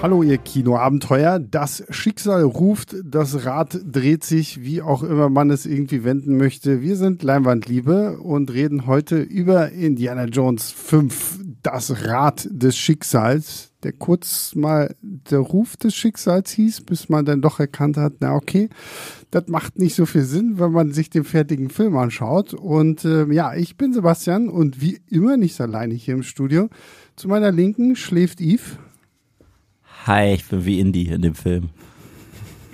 Hallo ihr Kinoabenteuer. Das Schicksal ruft, das Rad dreht sich, wie auch immer man es irgendwie wenden möchte. Wir sind Leinwandliebe und reden heute über Indiana Jones 5, das Rad des Schicksals, der kurz mal der Ruf des Schicksals hieß, bis man dann doch erkannt hat, na okay, das macht nicht so viel Sinn, wenn man sich den fertigen Film anschaut. Und äh, ja, ich bin Sebastian und wie immer nicht alleine hier im Studio. Zu meiner Linken schläft Yves. Hi, ich bin wie Indy in dem Film.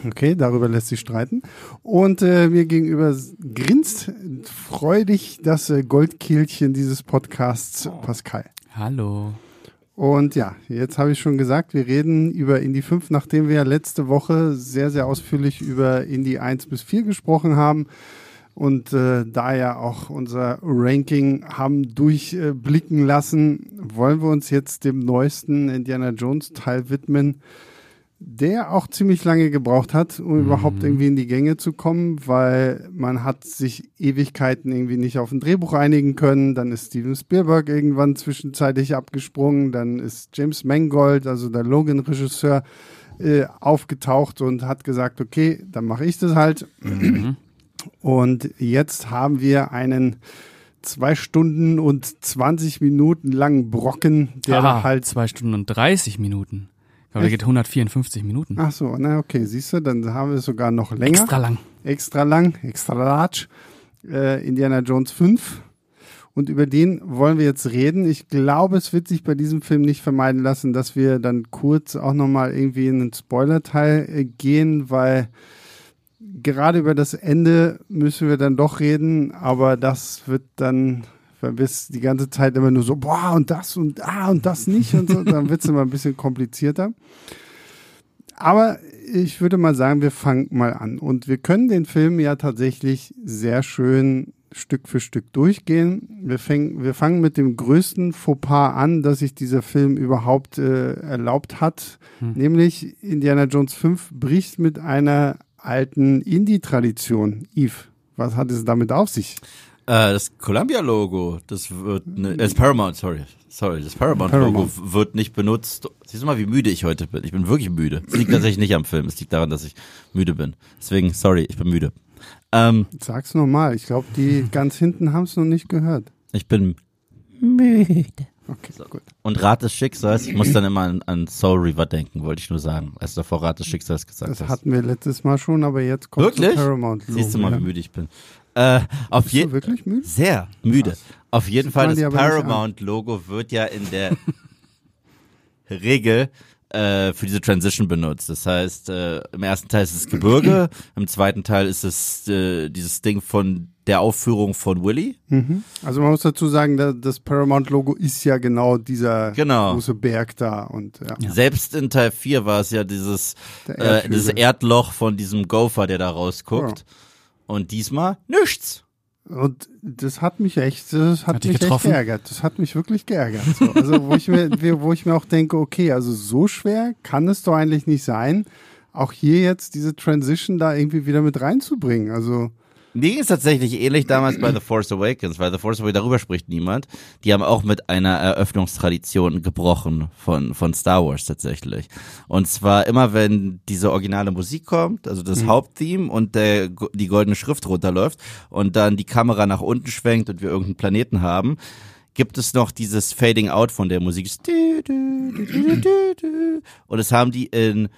Okay, darüber lässt sich streiten. Und äh, mir gegenüber grinst freudig das äh, Goldkehlchen dieses Podcasts, Pascal. Hallo. Und ja, jetzt habe ich schon gesagt, wir reden über Indie 5, nachdem wir letzte Woche sehr, sehr ausführlich über Indie 1 bis 4 gesprochen haben und äh, da ja auch unser Ranking haben durchblicken lassen, wollen wir uns jetzt dem neuesten Indiana Jones Teil widmen, der auch ziemlich lange gebraucht hat, um mhm. überhaupt irgendwie in die Gänge zu kommen, weil man hat sich Ewigkeiten irgendwie nicht auf ein Drehbuch einigen können, dann ist Steven Spielberg irgendwann zwischenzeitlich abgesprungen, dann ist James Mangold, also der Logan-Regisseur, äh, aufgetaucht und hat gesagt, okay, dann mache ich das halt. Mhm. Und jetzt haben wir einen zwei Stunden und 20 Minuten langen Brocken, der Aha, halt. Zwei Stunden und 30 Minuten. Glaube, der geht 154 Minuten. Ach so, na okay, siehst du, dann haben wir es sogar noch länger. Extra lang. Extra lang, extra large. Äh, Indiana Jones 5. Und über den wollen wir jetzt reden. Ich glaube, es wird sich bei diesem Film nicht vermeiden lassen, dass wir dann kurz auch nochmal irgendwie in den Spoiler-Teil äh, gehen, weil gerade über das Ende müssen wir dann doch reden, aber das wird dann, wenn wir es die ganze Zeit immer nur so, boah, und das und ah, und das nicht und so, dann wird es immer ein bisschen komplizierter. Aber ich würde mal sagen, wir fangen mal an. Und wir können den Film ja tatsächlich sehr schön Stück für Stück durchgehen. Wir, fäng, wir fangen mit dem größten Fauxpas an, dass sich dieser Film überhaupt äh, erlaubt hat. Hm. Nämlich Indiana Jones 5 bricht mit einer alten Indie-Tradition. Yves, was hat es damit auf sich? Äh, das Columbia-Logo, das wird, ne, äh, das Paramount, sorry, sorry, das Paramount-Logo wird nicht benutzt. Siehst du mal, wie müde ich heute bin? Ich bin wirklich müde. Es liegt tatsächlich nicht am Film, es liegt daran, dass ich müde bin. Deswegen, sorry, ich bin müde. Ähm, Sag's nochmal, ich glaube, die ganz hinten haben es noch nicht gehört. Ich bin müde. Okay, so. gut. Und Rat des Schicksals, ich muss dann immer an, an Soul River denken, wollte ich nur sagen, als du davor Rat des Schicksals gesagt das hast. Das hatten wir letztes Mal schon, aber jetzt kommt wirklich? Paramount. Siehst du mal, wie müde ich bin. Äh, auf Bist du wirklich müde? Sehr müde. Krass. Auf jeden Fall, das Paramount-Logo wird ja in der Regel äh, für diese Transition benutzt. Das heißt, äh, im ersten Teil ist es Gebirge, im zweiten Teil ist es äh, dieses Ding von der Aufführung von Willy. Mhm. Also man muss dazu sagen, das Paramount-Logo ist ja genau dieser genau. große Berg da. Und, ja. Selbst in Teil 4 war es ja dieses, äh, dieses Erdloch von diesem Gopher, der da rausguckt. Ja. Und diesmal nichts. Und das hat mich echt, das hat, hat mich echt geärgert. Das hat mich wirklich geärgert. So. Also wo ich mir, wo ich mir auch denke, okay, also so schwer kann es doch eigentlich nicht sein, auch hier jetzt diese Transition da irgendwie wieder mit reinzubringen. Also mir ist tatsächlich ähnlich damals bei The Force Awakens, weil The Force Awakens, darüber spricht niemand. Die haben auch mit einer Eröffnungstradition gebrochen von, von Star Wars tatsächlich. Und zwar immer, wenn diese originale Musik kommt, also das mhm. Haupttheme und der, die goldene Schrift runterläuft und dann die Kamera nach unten schwenkt und wir irgendeinen Planeten haben, gibt es noch dieses Fading Out von der Musik. Und das haben die in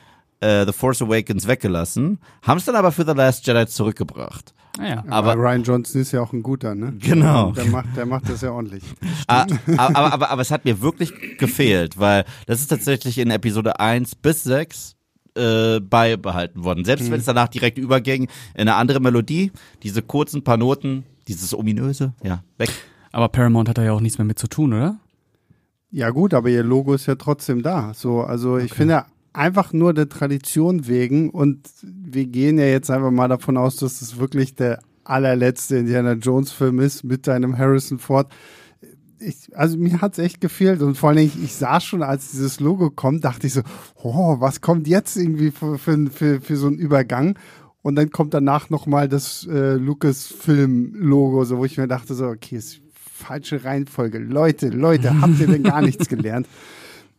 äh, The Force Awakens weggelassen, haben es dann aber für The Last Jedi zurückgebracht. Ah ja. Aber, aber Ryan Johnson ist ja auch ein guter, ne? Genau. Der macht, der macht das ja ordentlich. Ah, aber, aber, aber, aber es hat mir wirklich gefehlt, weil das ist tatsächlich in Episode 1 bis 6 äh, beibehalten worden. Selbst mhm. wenn es danach direkt überging in eine andere Melodie, diese kurzen paar Noten, dieses ominöse, ja, weg. Aber Paramount hat da ja auch nichts mehr mit zu tun, oder? Ja gut, aber ihr Logo ist ja trotzdem da. So, also okay. ich finde einfach nur der Tradition wegen und wir gehen ja jetzt einfach mal davon aus, dass es wirklich der allerletzte Indiana Jones Film ist mit deinem Harrison Ford. Ich, also mir hat's echt gefehlt und vor allen Dingen, ich sah schon, als dieses Logo kommt, dachte ich so, oh, was kommt jetzt irgendwie für, für, für, für so einen Übergang? Und dann kommt danach nochmal das äh, Lucasfilm-Logo, so wo ich mir dachte, so, okay, ist falsche Reihenfolge. Leute, Leute, habt ihr denn gar nichts gelernt?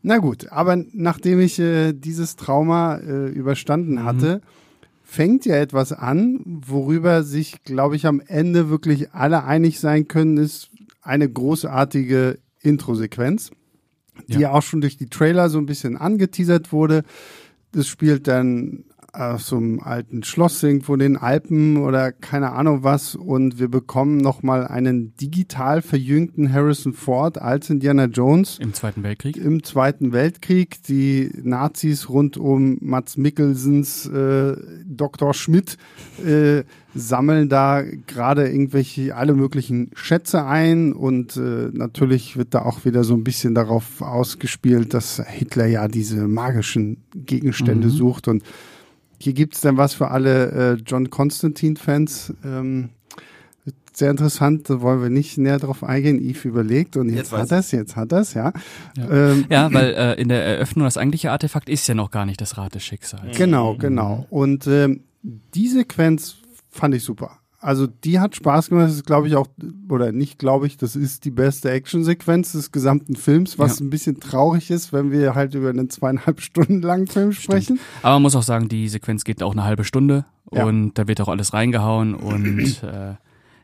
Na gut, aber nachdem ich äh, dieses Trauma äh, überstanden hatte, fängt ja etwas an, worüber sich, glaube ich, am Ende wirklich alle einig sein können, ist eine großartige Intro-Sequenz, die ja. Ja. auch schon durch die Trailer so ein bisschen angeteasert wurde. Das spielt dann auf so einem alten Schloss irgendwo in den Alpen oder keine Ahnung was und wir bekommen nochmal einen digital verjüngten Harrison Ford als Indiana Jones Im Zweiten Weltkrieg. im Zweiten Weltkrieg. Die Nazis rund um Mats Mikkelsens äh, Dr. Schmidt äh, sammeln da gerade irgendwelche alle möglichen Schätze ein und äh, natürlich wird da auch wieder so ein bisschen darauf ausgespielt, dass Hitler ja diese magischen Gegenstände Mhm. sucht und hier gibt's dann was für alle äh, John Constantine-Fans. Ähm, sehr interessant, da wollen wir nicht näher drauf eingehen. Yves überlegt und jetzt, Jetzt hat er's, jetzt hat er's, ja. Ja. Ähm, Ja, weil äh, in der Eröffnung das eigentliche Artefakt ist ja noch gar nicht das Rad des Schicksals. Genau, genau. Und ähm, die Sequenz fand ich super. Also die hat Spaß gemacht. Das ist, glaube ich, auch, oder nicht, glaube ich, das ist die beste Actionsequenz des gesamten Films, was Ja. ein bisschen traurig ist, wenn wir halt über einen zweieinhalb Stunden langen Film sprechen. Aber man muss auch sagen, die Sequenz geht auch eine halbe Stunde Ja. und da wird auch alles reingehauen und äh,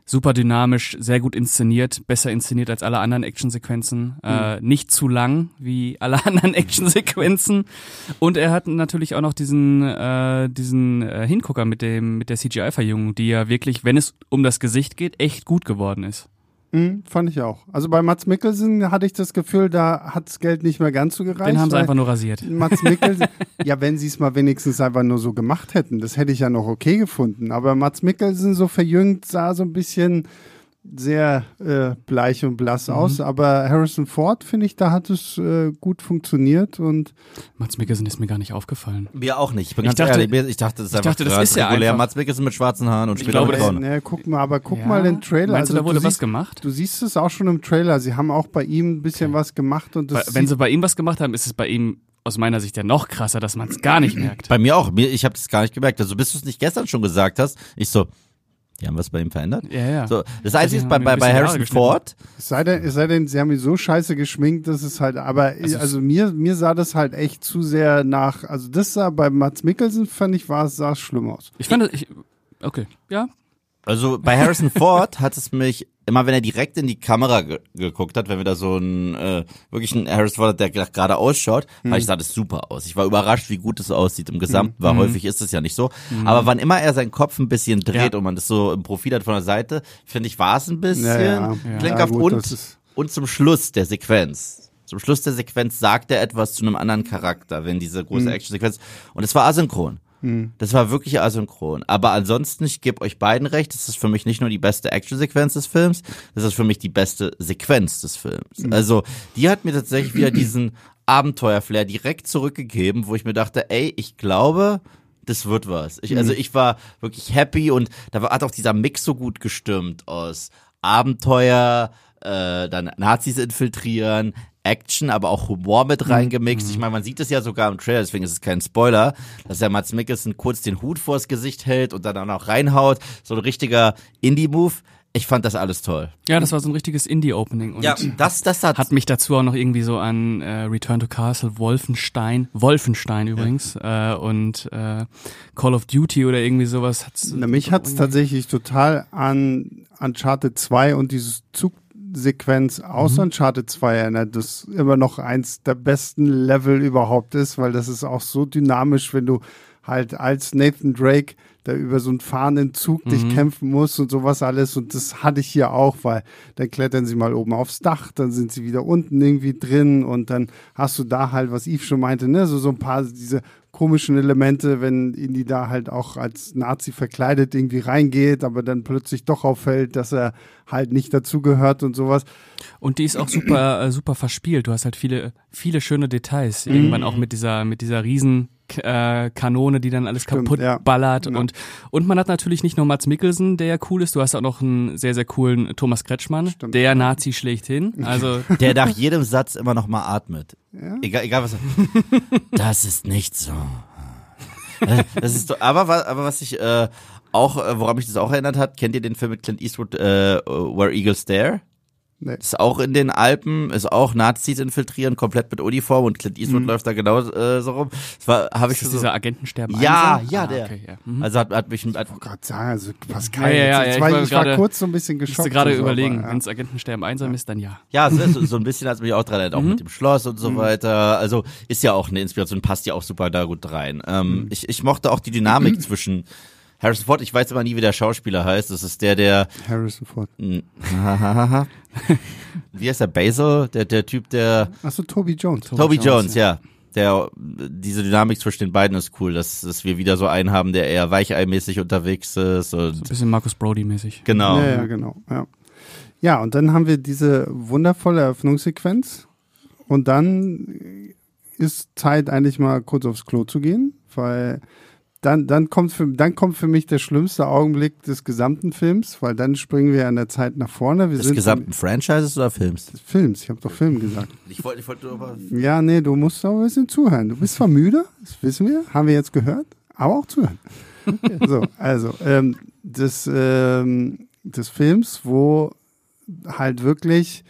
super dynamisch, sehr gut inszeniert, besser inszeniert als alle anderen Actionsequenzen, äh, nicht zu lang wie alle anderen Actionsequenzen. Und er hat natürlich auch noch diesen äh, diesen äh, Hingucker mit dem mit der CGI-Verjüngung, die ja wirklich, wenn es um das Gesicht geht, echt gut geworden ist. Mhm, fand ich auch. Also bei Mats Mikkelsen hatte ich das Gefühl, da hat's Geld nicht mehr ganz so gereicht. Den haben sie einfach nur rasiert. Mats Mikkelsen, ja, wenn sie es mal wenigstens einfach nur so gemacht hätten, das hätte ich ja noch okay gefunden. Aber Mats Mikkelsen so verjüngt sah so ein bisschen sehr äh, bleich und blass Mhm. aus. Aber Harrison Ford, finde ich, da hat es äh, gut funktioniert und Mats Mikkelsen ist mir gar nicht aufgefallen. Mir auch nicht. Ich bin Ich ganz dachte- ehrlich, ich dachte, das ist ich dachte, das ist ja regulär. einfach- Mats Mikkelsen mit schwarzen Haaren und Ich spielt glaube, eine das- ne, guck mal, aber guck Ja. mal den Trailer. Meinst du, also, da wurde du was siehst, gemacht? Du siehst es auch schon im Trailer. Sie haben auch bei ihm ein bisschen was gemacht und das Wenn sie bei ihm was gemacht haben, ist es bei ihm aus meiner Sicht ja noch krasser, dass man es gar nicht merkt. Bei mir auch. Ich habe das gar nicht gemerkt. Also bis du es nicht gestern schon gesagt hast, ich so, die haben was bei ihm verändert. Ja, ja. So, das Einzige ist bei, bei, bei Harrison Ford, Es sei denn, es sei denn, sie haben ihn so scheiße geschminkt, dass es halt, aber also, ist- mir, mir sah das halt echt zu sehr nach, also das sah bei Mats Mikkelsen, fand ich, war, sah es schlimm aus. Ich fand, ich, okay, ja. also bei Harrison Ford hat es mich immer, wenn er direkt in die Kamera ge geguckt hat, wenn wir da so einen äh, wirklich einen Harrison Ford, der gerade ausschaut, weil ich sah das super aus. Ich war überrascht, wie gut es aussieht im Gesamten, weil häufig ist es ja nicht so. Aber wann immer er seinen Kopf ein bisschen dreht Ja. und man das so im Profil hat von der Seite, finde ich, war es ein bisschen Ja, ja. klinkhaft gut, und und zum Schluss der Sequenz. Zum Schluss der Sequenz sagt er etwas zu einem anderen Charakter, wenn diese große Actionsequenz. Und es war asynchron. Das war wirklich asynchron. Aber ansonsten, ich gebe euch beiden recht, das ist für mich nicht nur die beste Actionsequenz des Films, das ist für mich die beste Sequenz des Films. Also, die hat mir tatsächlich wieder diesen Abenteuerflair direkt zurückgegeben, wo ich mir dachte, ey, ich glaube, das wird was. Ich, also ich war wirklich happy und da hat auch dieser Mix so gut gestimmt aus Abenteuer, äh, dann Nazis infiltrieren, Action, aber auch Humor mit reingemixt. Ich meine, man sieht es ja sogar im Trailer, deswegen ist es kein Spoiler, dass der Mats Mikkelsen kurz den Hut vors Gesicht hält und dann auch noch reinhaut. So ein richtiger Indie-Move. Ich fand das alles toll. Ja, das war so ein richtiges Indie-Opening Ja, das, das hat, hat mich dazu auch noch irgendwie so an äh, Return to Castle Wolfenstein, Wolfenstein übrigens, äh, und äh, Call of Duty oder irgendwie sowas. Hat's, Na, mich hat es tatsächlich total an Uncharted 2 und diese Zugsequenz aus Uncharted 2 erinnert, das immer noch eins der besten Level überhaupt ist, weil das ist auch so dynamisch, wenn du halt als Nathan Drake da über so einen fahrenden Zug dich kämpfen musst und sowas alles. Und das hatte ich hier auch, weil dann klettern sie mal oben aufs Dach, dann sind sie wieder unten irgendwie drin und dann hast du da halt, was Yves schon meinte, ne, so, so ein paar diese komischen Elemente, wenn Indy da halt auch als Nazi verkleidet irgendwie reingeht, aber dann plötzlich doch auffällt, dass er halt nicht dazugehört und sowas. Und die ist auch super, äh, super verspielt. Du hast halt viele, viele schöne Details. Mhm. Irgendwann auch mit dieser, mit dieser riesen äh, Kanone, die dann alles Stimmt, kaputt ja. ballert. Ja. Und, und man hat natürlich nicht nur Mats Mikkelsen, der ja cool ist, du hast auch noch einen sehr, sehr coolen Thomas Kretschmann, Stimmt. der Nazi schlechthin. Also, der nach jedem Satz immer noch mal atmet. Ja. Egal, egal was. er- Das ist nicht so. Das ist so, aber, aber was ich äh, auch, äh, woran mich das auch erinnert hat, kennt ihr den Film mit Clint Eastwood, äh, Where Eagles Dare? Nee. Ist auch in den Alpen, ist auch Nazis infiltrieren, komplett mit Uniform und Clint Eastwood Mhm. läuft da genau äh, so rum. Das war, habe ich Ist das so, dieser Agentensterben Ja, einsam? ja, ah, der. Okay, ja. Mhm. also hat, hat mich, hat, Ich wollte gerade sagen, also Pascal, Ja, ja, ja, jetzt, ich war, war ich war gerade- kurz so ein bisschen Ich geschockt. musste gerade überlegen, aber, wenn es Agentensterben einsam ist, dann ja. ja, so, so ein bisschen hat es mich auch dran erinnert, auch Mhm. mit dem Schloss und so weiter. Also ist ja auch eine Inspiration, passt ja auch super da gut rein. Ähm, ich, ich mochte auch die Dynamik zwischen Harrison Ford, ich weiß immer nie, wie der Schauspieler heißt. Das ist der, der. Harrison Ford. Wie heißt der? Basil? Der, der Typ, der. Achso, Toby Jones. Toby Jones, ja. Der, diese Dynamik zwischen den beiden ist cool, dass, dass wir wieder so einen haben, der eher weicheimäßig unterwegs ist und Ein bisschen Marcus Brody-mäßig. genau. Ja, ja, genau. Ja. ja, und dann haben wir diese wundervolle Eröffnungssequenz. Und dann ist Zeit, eigentlich mal kurz aufs Klo zu gehen, weil dann, dann, kommt für, dann kommt für mich der schlimmste Augenblick des gesamten Films, weil dann springen wir an der Zeit nach vorne. Wir Des sind gesamten Franchises oder Films? des Films. Ich habe doch Film gesagt. Ich wollte, ich wollte nur aber. Ja, nee, du musst auch ein bisschen zuhören. Du bist zwar müde, das wissen wir, haben wir jetzt gehört, aber auch zuhören. so, also, ähm, des, ähm, des Films, wo halt wirklich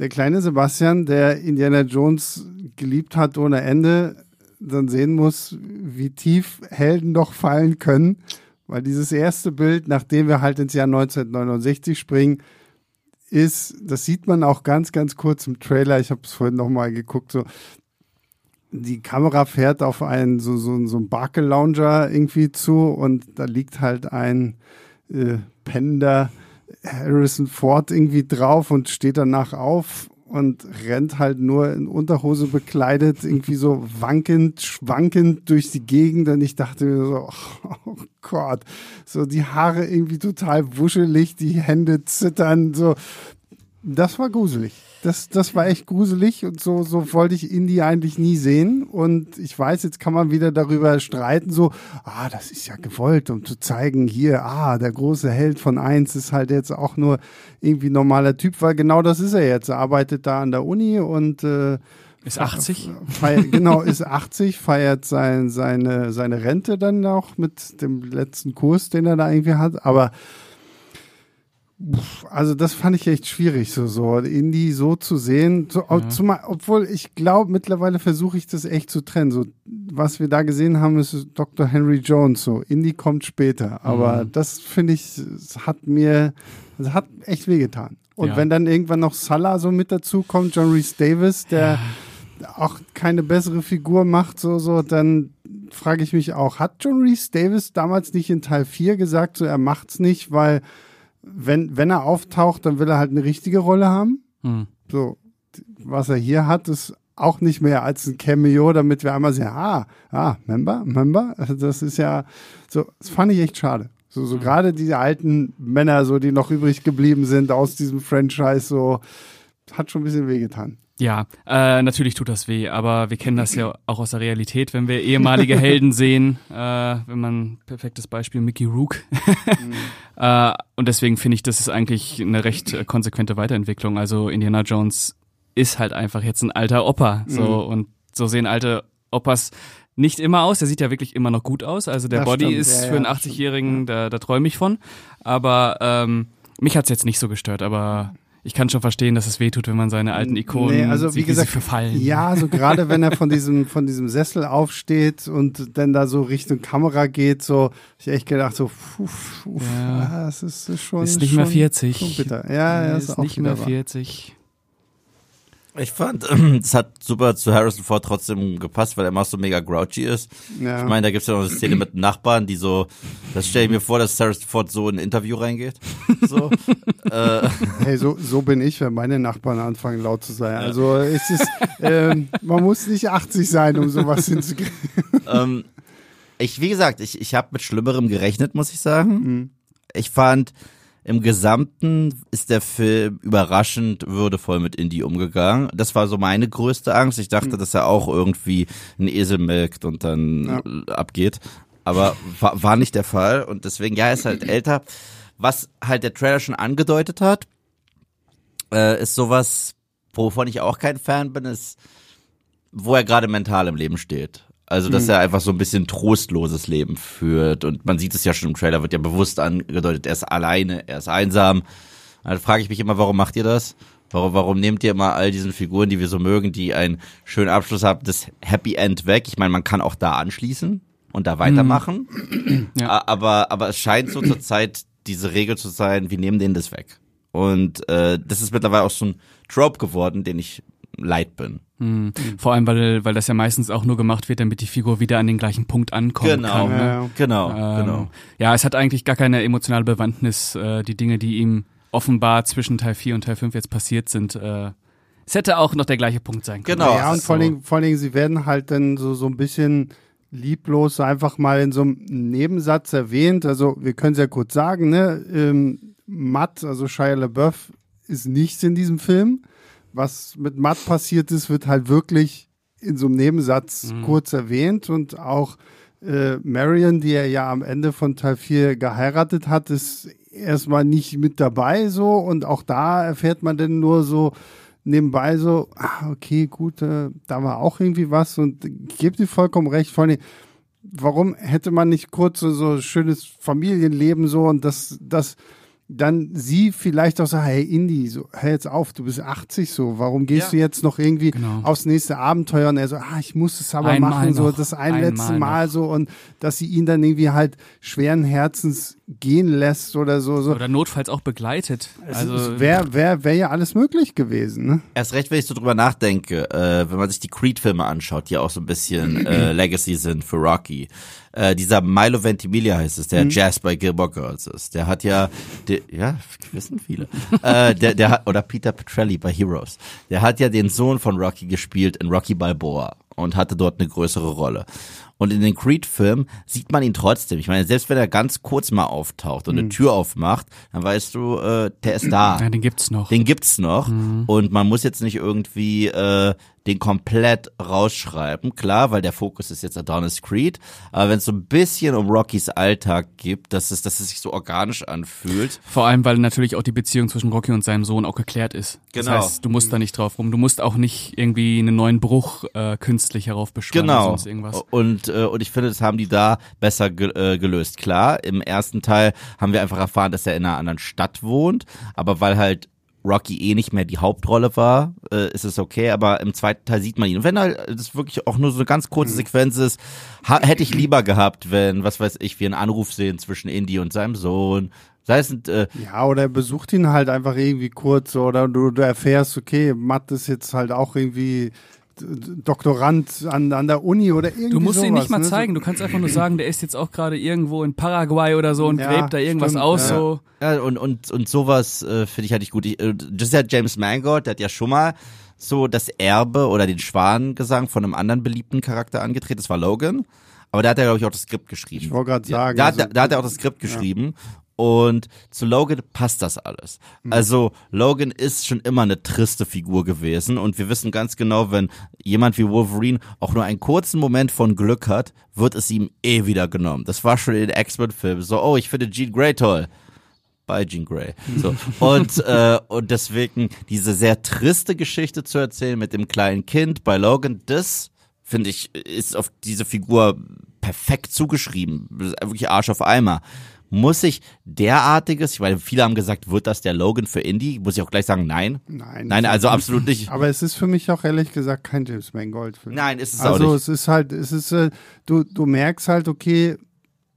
der kleine Sebastian, der Indiana Jones geliebt hat ohne Ende, dann sehen muss, wie tief Helden doch fallen können. Weil dieses erste Bild, nachdem wir halt ins Jahr 1969 springen, ist, das sieht man auch ganz, ganz kurz im Trailer. Ich habe es vorhin nochmal geguckt. So, die Kamera fährt auf einen so so, so einen Barkel-Lounger irgendwie zu und da liegt halt ein äh, pennender Harrison Ford irgendwie drauf und steht danach auf und rennt halt nur in Unterhose bekleidet, irgendwie so wankend, schwankend durch die Gegend. Und ich dachte mir so, oh Gott, so die Haare irgendwie total wuschelig, die Hände zittern, so. Das war gruselig. Das, das war echt gruselig und so, so wollte ich Indie eigentlich nie sehen. Und ich weiß, jetzt kann man wieder darüber streiten, so, ah, das ist ja gewollt, um zu zeigen, hier, ah, der große Held von eins ist halt jetzt auch nur irgendwie normaler Typ, weil genau das ist er jetzt. Er arbeitet da an der Uni und äh, Ist 80? feiert, genau, ist 80, feiert sein, seine, seine Rente dann auch mit dem letzten Kurs, den er da irgendwie hat. Aber also das fand ich echt schwierig, so, so Indie so zu sehen. So, Ja. zumal, obwohl ich glaube, mittlerweile versuche ich das echt zu trennen. So, was wir da gesehen haben, ist Dr. Henry Jones. So, Indie kommt später. Aber Mhm. das finde ich, es hat mir, es hat echt wehgetan. Und Ja. wenn dann irgendwann noch Salah so mit dazu kommt, John Reese Davis, der auch keine bessere Figur macht, so, so, dann frage ich mich auch, hat John Reese Davis damals nicht in Teil 4 gesagt, so er macht's nicht, weil wenn, wenn er auftaucht, dann will er halt eine richtige Rolle haben. Hm. So, was er hier hat, ist auch nicht mehr als ein Cameo, damit wir einmal sehen, ah, ah, Member, Member. Also das ist ja, so, das fand ich echt schade. So, so gerade diese alten Männer, so, die noch übrig geblieben sind aus diesem Franchise, so, hat schon ein bisschen wehgetan. Ja, äh, natürlich tut das weh, aber wir kennen das ja auch aus der Realität, wenn wir ehemalige Helden sehen, äh, wenn man perfektes Beispiel Mickey Rook. äh, und deswegen finde ich, das ist eigentlich eine recht äh, konsequente Weiterentwicklung. Also Indiana Jones ist halt einfach jetzt ein alter Opa, so Mhm. und so sehen alte Opas nicht immer aus. Der sieht ja wirklich immer noch gut aus. Also der Das Body stimmt, ist ja, für einen ja, 80-Jährigen, da, da träume ich von. Aber ähm, mich hat's jetzt nicht so gestört, aber ich kann schon verstehen, dass es wehtut, wenn man seine alten Ikonen Nee, also wie sieht, gesagt, sie verfallen. Ja, so gerade wenn er von diesem, von diesem Sessel aufsteht und dann da so Richtung Kamera geht, so, hab ich echt gedacht, so, uff, uff, Ja. das ist, schon. ist nicht mehr schon, 40. Schon bitter. Ja, ja, ist ist auch nicht mehr wieder wahr. 40. Ich fand, es hat super zu Harrison Ford trotzdem gepasst, weil er immer so mega grouchy ist. Ja. Ich meine, da gibt's ja noch eine Szene mit Nachbarn, die so, das stelle ich mir vor, dass Harrison Ford so in ein Interview reingeht. So. äh, Hey, so, so bin ich, wenn meine Nachbarn anfangen laut zu sein. Also es ist, ähm, man muss nicht 80 sein, um sowas hinzukriegen. ähm, ich, wie gesagt, ich, ich habe mit Schlimmerem gerechnet, muss ich sagen. Mhm. Ich fand, im Gesamten ist der Film überraschend würdevoll mit Indie umgegangen. Das war so meine größte Angst. Ich dachte, dass er auch irgendwie einen Esel melkt und dann Ja. äh, abgeht. Aber war, war nicht der Fall. Und deswegen, ja, er ist halt älter. Was halt der Trailer schon angedeutet hat, äh, ist sowas, wovon ich auch kein Fan bin, ist, wo er gerade mental im Leben steht. Also, dass er einfach so ein bisschen trostloses Leben führt. Und man sieht es ja schon im Trailer, wird ja bewusst angedeutet, er ist alleine, er ist einsam. Da frage ich mich immer, warum macht ihr das? Warum, warum nehmt ihr immer all diesen Figuren, die wir so mögen, die einen schönen Abschluss haben, das Happy End weg? Ich meine, man kann auch da anschließen und da weitermachen. Ja. A- Aber, aber es scheint so zur Zeit diese Regel zu sein, wir nehmen denen das weg. Und äh, das ist mittlerweile auch so ein Trope geworden, den ich leid bin. Hm. Vor allem, weil, weil das ja meistens auch nur gemacht wird, damit die Figur wieder an den gleichen Punkt ankommen Genau, kann. Ne? Ja. genau, Ähm, genau. Ja, es hat eigentlich gar keine emotionale Bewandtnis, äh, die Dinge, die ihm offenbar zwischen Teil 4 und Teil 5 jetzt passiert sind. Äh, es hätte auch noch der gleiche Punkt sein können. Genau. Ja, und so. vor allen, Dingen, vor allen Dingen, sie werden halt dann so, so ein bisschen lieblos so einfach mal in so einem Nebensatz erwähnt. Also wir können es ja kurz sagen, ne? Ähm, Matt, also Shia LaBeouf, ist nichts in diesem Film. Was mit Matt passiert ist, wird halt wirklich in so einem Nebensatz kurz erwähnt und auch äh, Marion, die er ja am Ende von Teil 4 geheiratet hat, ist erstmal nicht mit dabei so. Und auch da erfährt man dann nur so nebenbei so, ah, okay, gut, äh, da war auch irgendwie was. Und ich gebe dir vollkommen recht, vor allem, warum hätte man nicht kurz so, so schönes Familienleben so? Und das, das dann sie vielleicht auch sagt, hey Indy, so, hör jetzt auf, du bist 80 so, warum gehst Ja. du jetzt noch irgendwie Genau. aufs nächste Abenteuer und er so, ah, ich muss es aber Einmal machen, so noch, das ein einmal letzte Mal noch. so und dass sie ihn dann irgendwie halt schweren Herzens gehen lässt oder so. so. Oder notfalls auch begleitet. Also, Also es wäre wär, wär ja alles möglich gewesen. Ne? Erst recht, wenn ich so drüber nachdenke, äh, wenn man sich die Creed-Filme anschaut, die auch so ein bisschen äh, Legacy sind für Rocky. Äh, dieser Milo Ventimiglia heißt es, der Jazz bei Gilmore Girls ist. Der hat ja, der, ja, wissen viele. äh, der, der hat, oder Peter Petrelli bei Heroes. Der hat ja den Sohn von Rocky gespielt in Rocky Balboa und hatte dort eine größere Rolle. Und in den Creed-Filmen sieht man ihn trotzdem. Ich meine, selbst wenn er ganz kurz mal auftaucht und eine Tür aufmacht, dann weißt du, äh, der ist da. ja, den gibt's noch. Den gibt's noch Mhm. und man muss jetzt nicht irgendwie äh, den komplett rausschreiben, klar, weil der Fokus ist jetzt Adonis Creed, aber wenn es so ein bisschen um Rockys Alltag gibt, dass es, dass es sich so organisch anfühlt. Vor allem, weil natürlich auch die Beziehung zwischen Rocky und seinem Sohn auch geklärt ist. Genau. Das heißt, du musst da nicht drauf rum. Du musst auch nicht irgendwie einen neuen Bruch äh, künstlich heraufbeschwören oder Genau. sonst irgendwas. Und, äh, und ich finde, das haben die da besser ge äh, gelöst. Klar, im ersten Teil haben wir einfach erfahren, dass er in einer anderen Stadt wohnt, aber weil halt Rocky eh nicht mehr die Hauptrolle war, äh, ist es okay, aber im zweiten Teil sieht man ihn. Und wenn halt das wirklich auch nur so eine ganz kurze Sequenz ist, hätte ich lieber gehabt, wenn, was weiß ich, wir einen Anruf sehen zwischen Indy und seinem Sohn. Sei es äh, Ja, oder er besucht ihn halt einfach irgendwie kurz oder du, du erfährst, okay, Matt ist jetzt halt auch irgendwie Doktorand an, an der Uni oder irgendwie Du musst sowas, ihn nicht mal ne? zeigen. Du kannst einfach nur sagen, der ist jetzt auch gerade irgendwo in Paraguay oder so und Ja, gräbt da irgendwas stimmt, aus. ja. So. Ja, und, und, und sowas äh, finde ich halt nicht gut. Ich, äh, das ist ja James Mangold, der hat ja schon mal so das Erbe oder den Schwanengesang von einem anderen beliebten Charakter angetreten. Das war Logan. Aber da hat er, glaube ich, auch das Skript geschrieben. Ich wollte gerade sagen, Da, also- da, da hat er auch das Skript geschrieben. Und zu Logan passt das alles. Also Logan ist schon immer eine triste Figur gewesen und wir wissen ganz genau, wenn jemand wie Wolverine auch nur einen kurzen Moment von Glück hat, wird es ihm eh wieder genommen. Das war schon in den X-Men-Filmen so, oh, ich finde Jean Grey toll bei Jean Grey. So. Und, äh, und deswegen diese sehr triste Geschichte zu erzählen mit dem kleinen Kind bei Logan, das finde ich, ist auf diese Figur perfekt zugeschrieben. Wirklich Arsch auf Eimer. Muss ich derartiges, meine, viele haben gesagt, wird das der Logan für Indie? Muss ich auch gleich sagen, nein. Nein, Nein, also absolut nicht. Aber es ist für mich auch ehrlich gesagt kein James Mangold Film. Nein, ist es auch Also nicht. es ist halt, es ist, äh, du, du merkst halt, okay,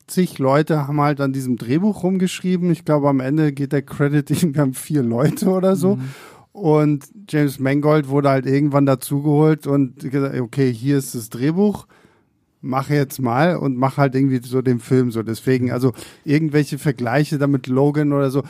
zig Leute haben halt an diesem Drehbuch rumgeschrieben. Ich glaube, am Ende geht der Credit irgendwie an vier Leute oder so. Mhm. Und James Mangold wurde halt irgendwann dazugeholt und gesagt, okay, hier ist das Drehbuch, mach jetzt mal und mach halt irgendwie so den Film so. Deswegen, also irgendwelche Vergleiche damit Logan oder so,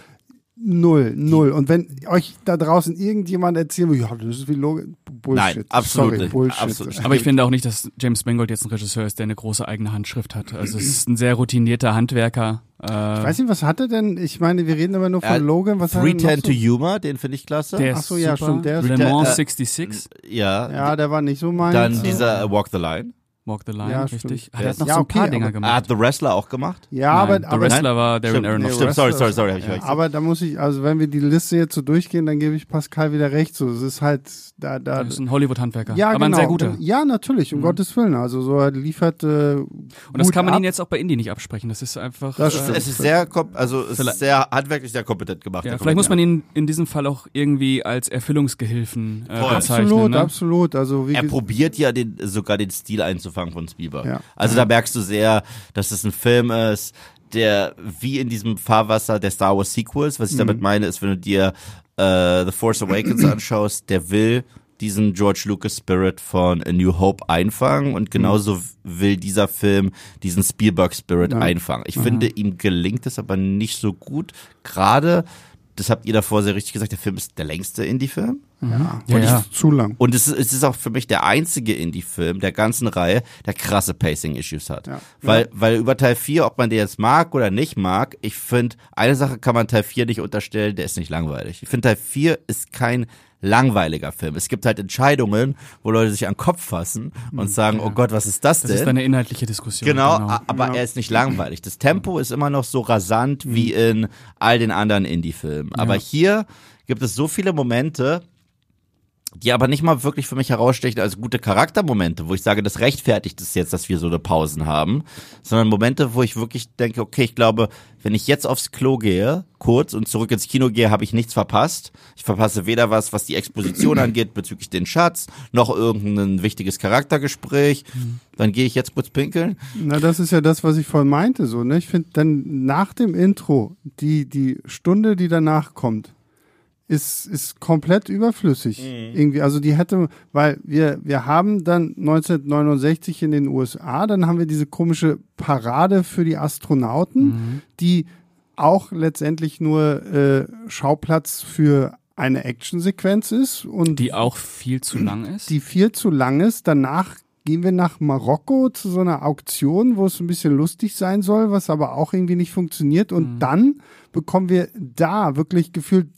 null, null. Und wenn euch da draußen irgendjemand erzählen will, ja, das ist wie Logan, Bullshit. Nein, absolut Sorry, nicht. Bullshit. Absolut. Aber ich finde auch nicht, dass James Mangold jetzt ein Regisseur ist, der eine große eigene Handschrift hat. Also es ist ein sehr routinierter Handwerker. Äh, Ich weiß nicht, was hat er denn? Ich meine, wir reden immer nur von Äh, Logan. Was hat er denn noch 310 so? to Humor, den finde ich klasse. der Ach ist so, ja, super. stimmt, der ist- Le Der, Mans äh, 66. ja. Ja, der war nicht so meins. Dann dieser äh, Walk the Line. Walk the Line, Ja, richtig. stimmt. Ah, hat noch Ja, so ein okay, paar Dinger aber- Er gemacht. hat The Wrestler auch gemacht? Ja, Nein, aber, The aber, Wrestler war Darren Stimmt, Aronofsky. stimmt, sorry, sorry, sorry, hab ich verwechselt. aber da muss ich, also wenn wir die Liste jetzt so durchgehen, dann gebe ich Pascal wieder recht. So, es ist halt da, da. Das ist ein Hollywood-Handwerker. Ja, aber genau. ein sehr guter. Ja, natürlich, um Mhm. Gottes Willen. Also so er liefert. Äh, Und das gut kann man ab. ihn jetzt auch bei Indie nicht absprechen. Das ist einfach. Das äh. Es ist sehr, also es ist sehr handwerklich sehr kompetent gemacht. Ja, vielleicht muss man ihn in diesem Fall auch irgendwie als Erfüllungsgehilfen äh, bezeichnen. absolut, ne? absolut. Also wie Er probiert ja den, sogar den Stil einzufangen von Spielberg. Ja. Also da merkst du sehr, dass es ein Film ist, der wie in diesem Fahrwasser der Star Wars Sequels, was ich damit Mhm. meine, ist, wenn du dir äh, The Force Awakens anschaust, der will diesen George Lucas Spirit von A New Hope einfangen und genauso will dieser Film diesen Spielberg Spirit Ja. einfangen. Ich finde, ihm gelingt es aber nicht so gut. Gerade, das habt ihr davor sehr richtig gesagt, der Film ist der längste Indie-Film. ja, Ja, und ja. ist zu lang. Und es ist, es ist auch für mich der einzige Indie-Film der ganzen Reihe, der krasse Pacing-Issues hat. Ja. Weil, weil über Teil 4, ob man den jetzt mag oder nicht mag, ich finde, eine Sache kann man Teil 4 nicht unterstellen, der ist nicht langweilig. Ich finde, Teil 4 ist kein langweiliger Film. Es gibt halt Entscheidungen, wo Leute sich an den Kopf fassen und sagen, oh Gott, was ist das Das denn? ist eine inhaltliche Diskussion. Genau, a- aber Ja. er ist nicht langweilig. Das Tempo ist immer noch so rasant wie in all den anderen Indie-Filmen. Aber Ja. hier gibt es so viele Momente, die aber nicht mal wirklich für mich herausstechen als gute Charaktermomente, wo ich sage, das rechtfertigt es jetzt, dass wir so eine Pausen haben, sondern Momente, wo ich wirklich denke, okay, ich glaube, wenn ich jetzt aufs Klo gehe, kurz und zurück ins Kino gehe, habe ich nichts verpasst. Ich verpasse weder was, was die Exposition angeht bezüglich den Schatz, noch irgendein wichtiges Charaktergespräch. Dann gehe ich jetzt kurz pinkeln. Na, das ist ja das, was ich vorhin meinte, so, ne? Ich finde dann nach dem Intro, die, die Stunde, die danach kommt, ist, ist komplett überflüssig. Mhm. Irgendwie, also die hätte, weil wir, wir haben dann 1969 in den USA, dann haben wir diese komische Parade für die Astronauten, Mhm. die auch letztendlich nur äh, Schauplatz für eine Actionsequenz ist und Die auch viel zu lang ist. die viel zu lang ist. Danach gehen wir nach Marokko zu so einer Auktion, wo es ein bisschen lustig sein soll, was aber auch irgendwie nicht funktioniert. Und dann bekommen wir da wirklich gefühlt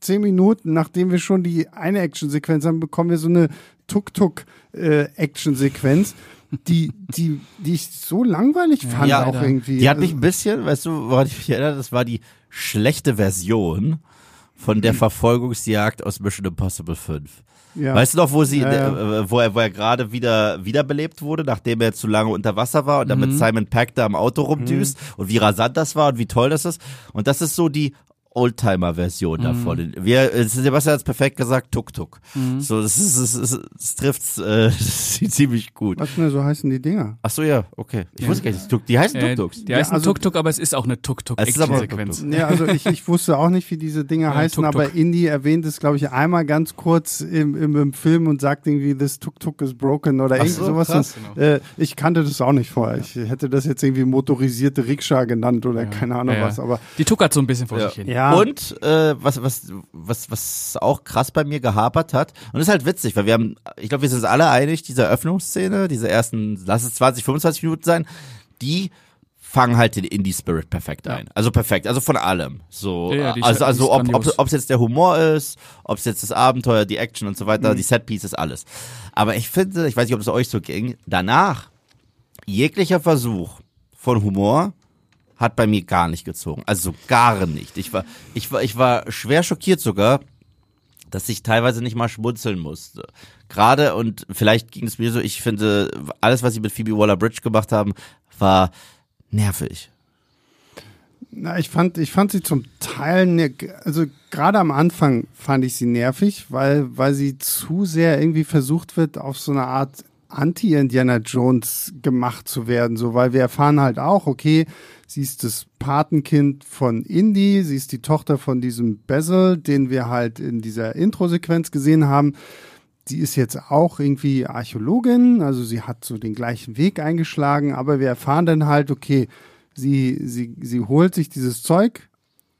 zehn Minuten, nachdem wir schon die eine Actionsequenz haben, bekommen wir so eine Tuk-Tuk-Action-Sequenz, die, die, die ich so langweilig fand Ja, auch Alter. irgendwie. Die hat Also- mich ein bisschen, weißt du, woran ich mich erinnere, das war die schlechte Version von der Verfolgungsjagd aus Mission Impossible 5. ja. Weißt du noch, wo sie, Ja, ja. äh, wo er, wo er gerade wieder wiederbelebt wurde, nachdem er zu lange unter Wasser war und dann mit Simon Peck da am Auto rumdüst und wie rasant das war und wie toll das ist. Und das ist so die Oldtimer-Version davon. Wir, äh, Sebastian hat es perfekt gesagt, Tuk-Tuk. So, das ist, das, ist, das trifft's äh, ziemlich gut. Was denn so heißen die Dinger? Ach so, ja, okay. Ich wusste gar nicht, dass Tuk, die heißen äh, Tuk-Tuks. die heißen also- Tuk-Tuk, aber es ist auch eine Es Tuk-Tuk-Action-Sequenz. Ja, also ich, ich wusste auch nicht, wie diese Dinger heißen, Tuk-Tuk. aber Indy erwähnt es, glaube ich, einmal ganz kurz im, im, im Film und sagt irgendwie, this Tuk-Tuk is broken oder irgendwie so, sowas. krass. Und, äh, ich kannte das auch nicht vorher. Ich hätte das jetzt irgendwie motorisierte Rikscha genannt oder keine Ahnung Ja, ja. was, aber Die tuckert so ein bisschen vor Ja. sich hin. ja. Und äh, was, was, was, was auch krass bei mir gehapert hat, und das ist halt witzig, weil wir haben, ich glaube, wir sind uns alle einig, diese Eröffnungsszene, diese ersten, lass es 20, 25 Minuten sein, die fangen halt den Indie-Spirit perfekt ein. Also perfekt, also von allem. So, Ja, ja, die also, also ob, ob, grandios. ob es jetzt der Humor ist, ob es jetzt das Abenteuer, die Action und so weiter, Mhm. die Setpieces, alles. Aber ich finde, ich weiß nicht, ob es euch so ging, danach jeglicher Versuch von Humor hat bei mir gar nicht gezogen. Also gar nicht. Ich war, ich war, ich war schwer schockiert sogar, dass ich teilweise nicht mal schmunzeln musste. Gerade und vielleicht ging es mir so, ich finde, alles, was sie mit Phoebe Waller-Bridge gemacht haben, war nervig. Na, ich fand, ich fand sie zum Teil, also gerade am Anfang fand ich sie nervig, weil, weil sie zu sehr irgendwie versucht wird, auf so eine Art Anti-Indiana Jones gemacht zu werden, so, weil wir erfahren halt auch, okay, sie ist das Patenkind von Indy, sie ist die Tochter von diesem Basil, den wir halt in dieser Intro-Sequenz gesehen haben. Sie ist jetzt auch irgendwie Archäologin, also sie hat so den gleichen Weg eingeschlagen, aber wir erfahren dann halt, okay, sie, sie, sie holt sich dieses Zeug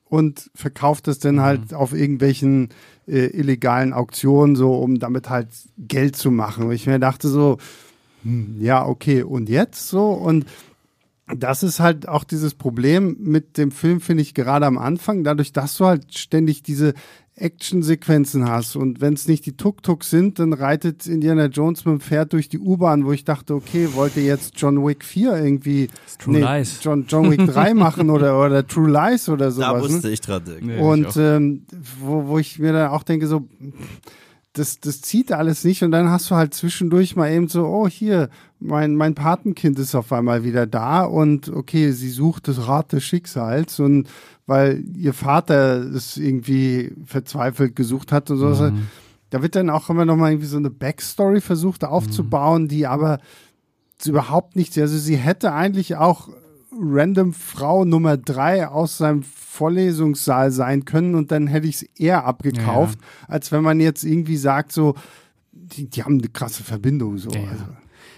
und verkauft es dann halt auf irgendwelchen äh, illegalen Auktionen, so um damit halt Geld zu machen. Und ich mir dachte so, hm, ja, okay, und jetzt so? Und das ist halt auch dieses Problem mit dem Film, finde ich, gerade am Anfang, dadurch, dass du halt ständig diese Actionsequenzen hast und wenn es nicht die Tuk-Tuk sind, dann reitet Indiana Jones mit dem Pferd durch die U-Bahn, wo ich dachte, okay, wollte jetzt John Wick 4 irgendwie True Lies. John, John Wick 3 machen oder, oder True Lies oder sowas. Da ne? musste ich dran denken. Nee, ich Und auch. ähm, wo, wo ich mir dann auch denke, so, das, das zieht alles nicht. Und dann hast du halt zwischendurch mal eben so, oh, hier, mein, mein Patenkind ist auf einmal wieder da und okay, sie sucht das Rad des Schicksals und weil ihr Vater es irgendwie verzweifelt gesucht hat und so. Mhm. Da wird dann auch immer noch mal irgendwie so eine Backstory versucht aufzubauen, die aber überhaupt nicht, also sie hätte eigentlich auch random Frau Nummer drei aus seinem Vorlesungssaal sein können und dann hätte ich es eher abgekauft, als wenn man jetzt irgendwie sagt, so, die, die haben eine krasse Verbindung. So. Ja, ja. Also,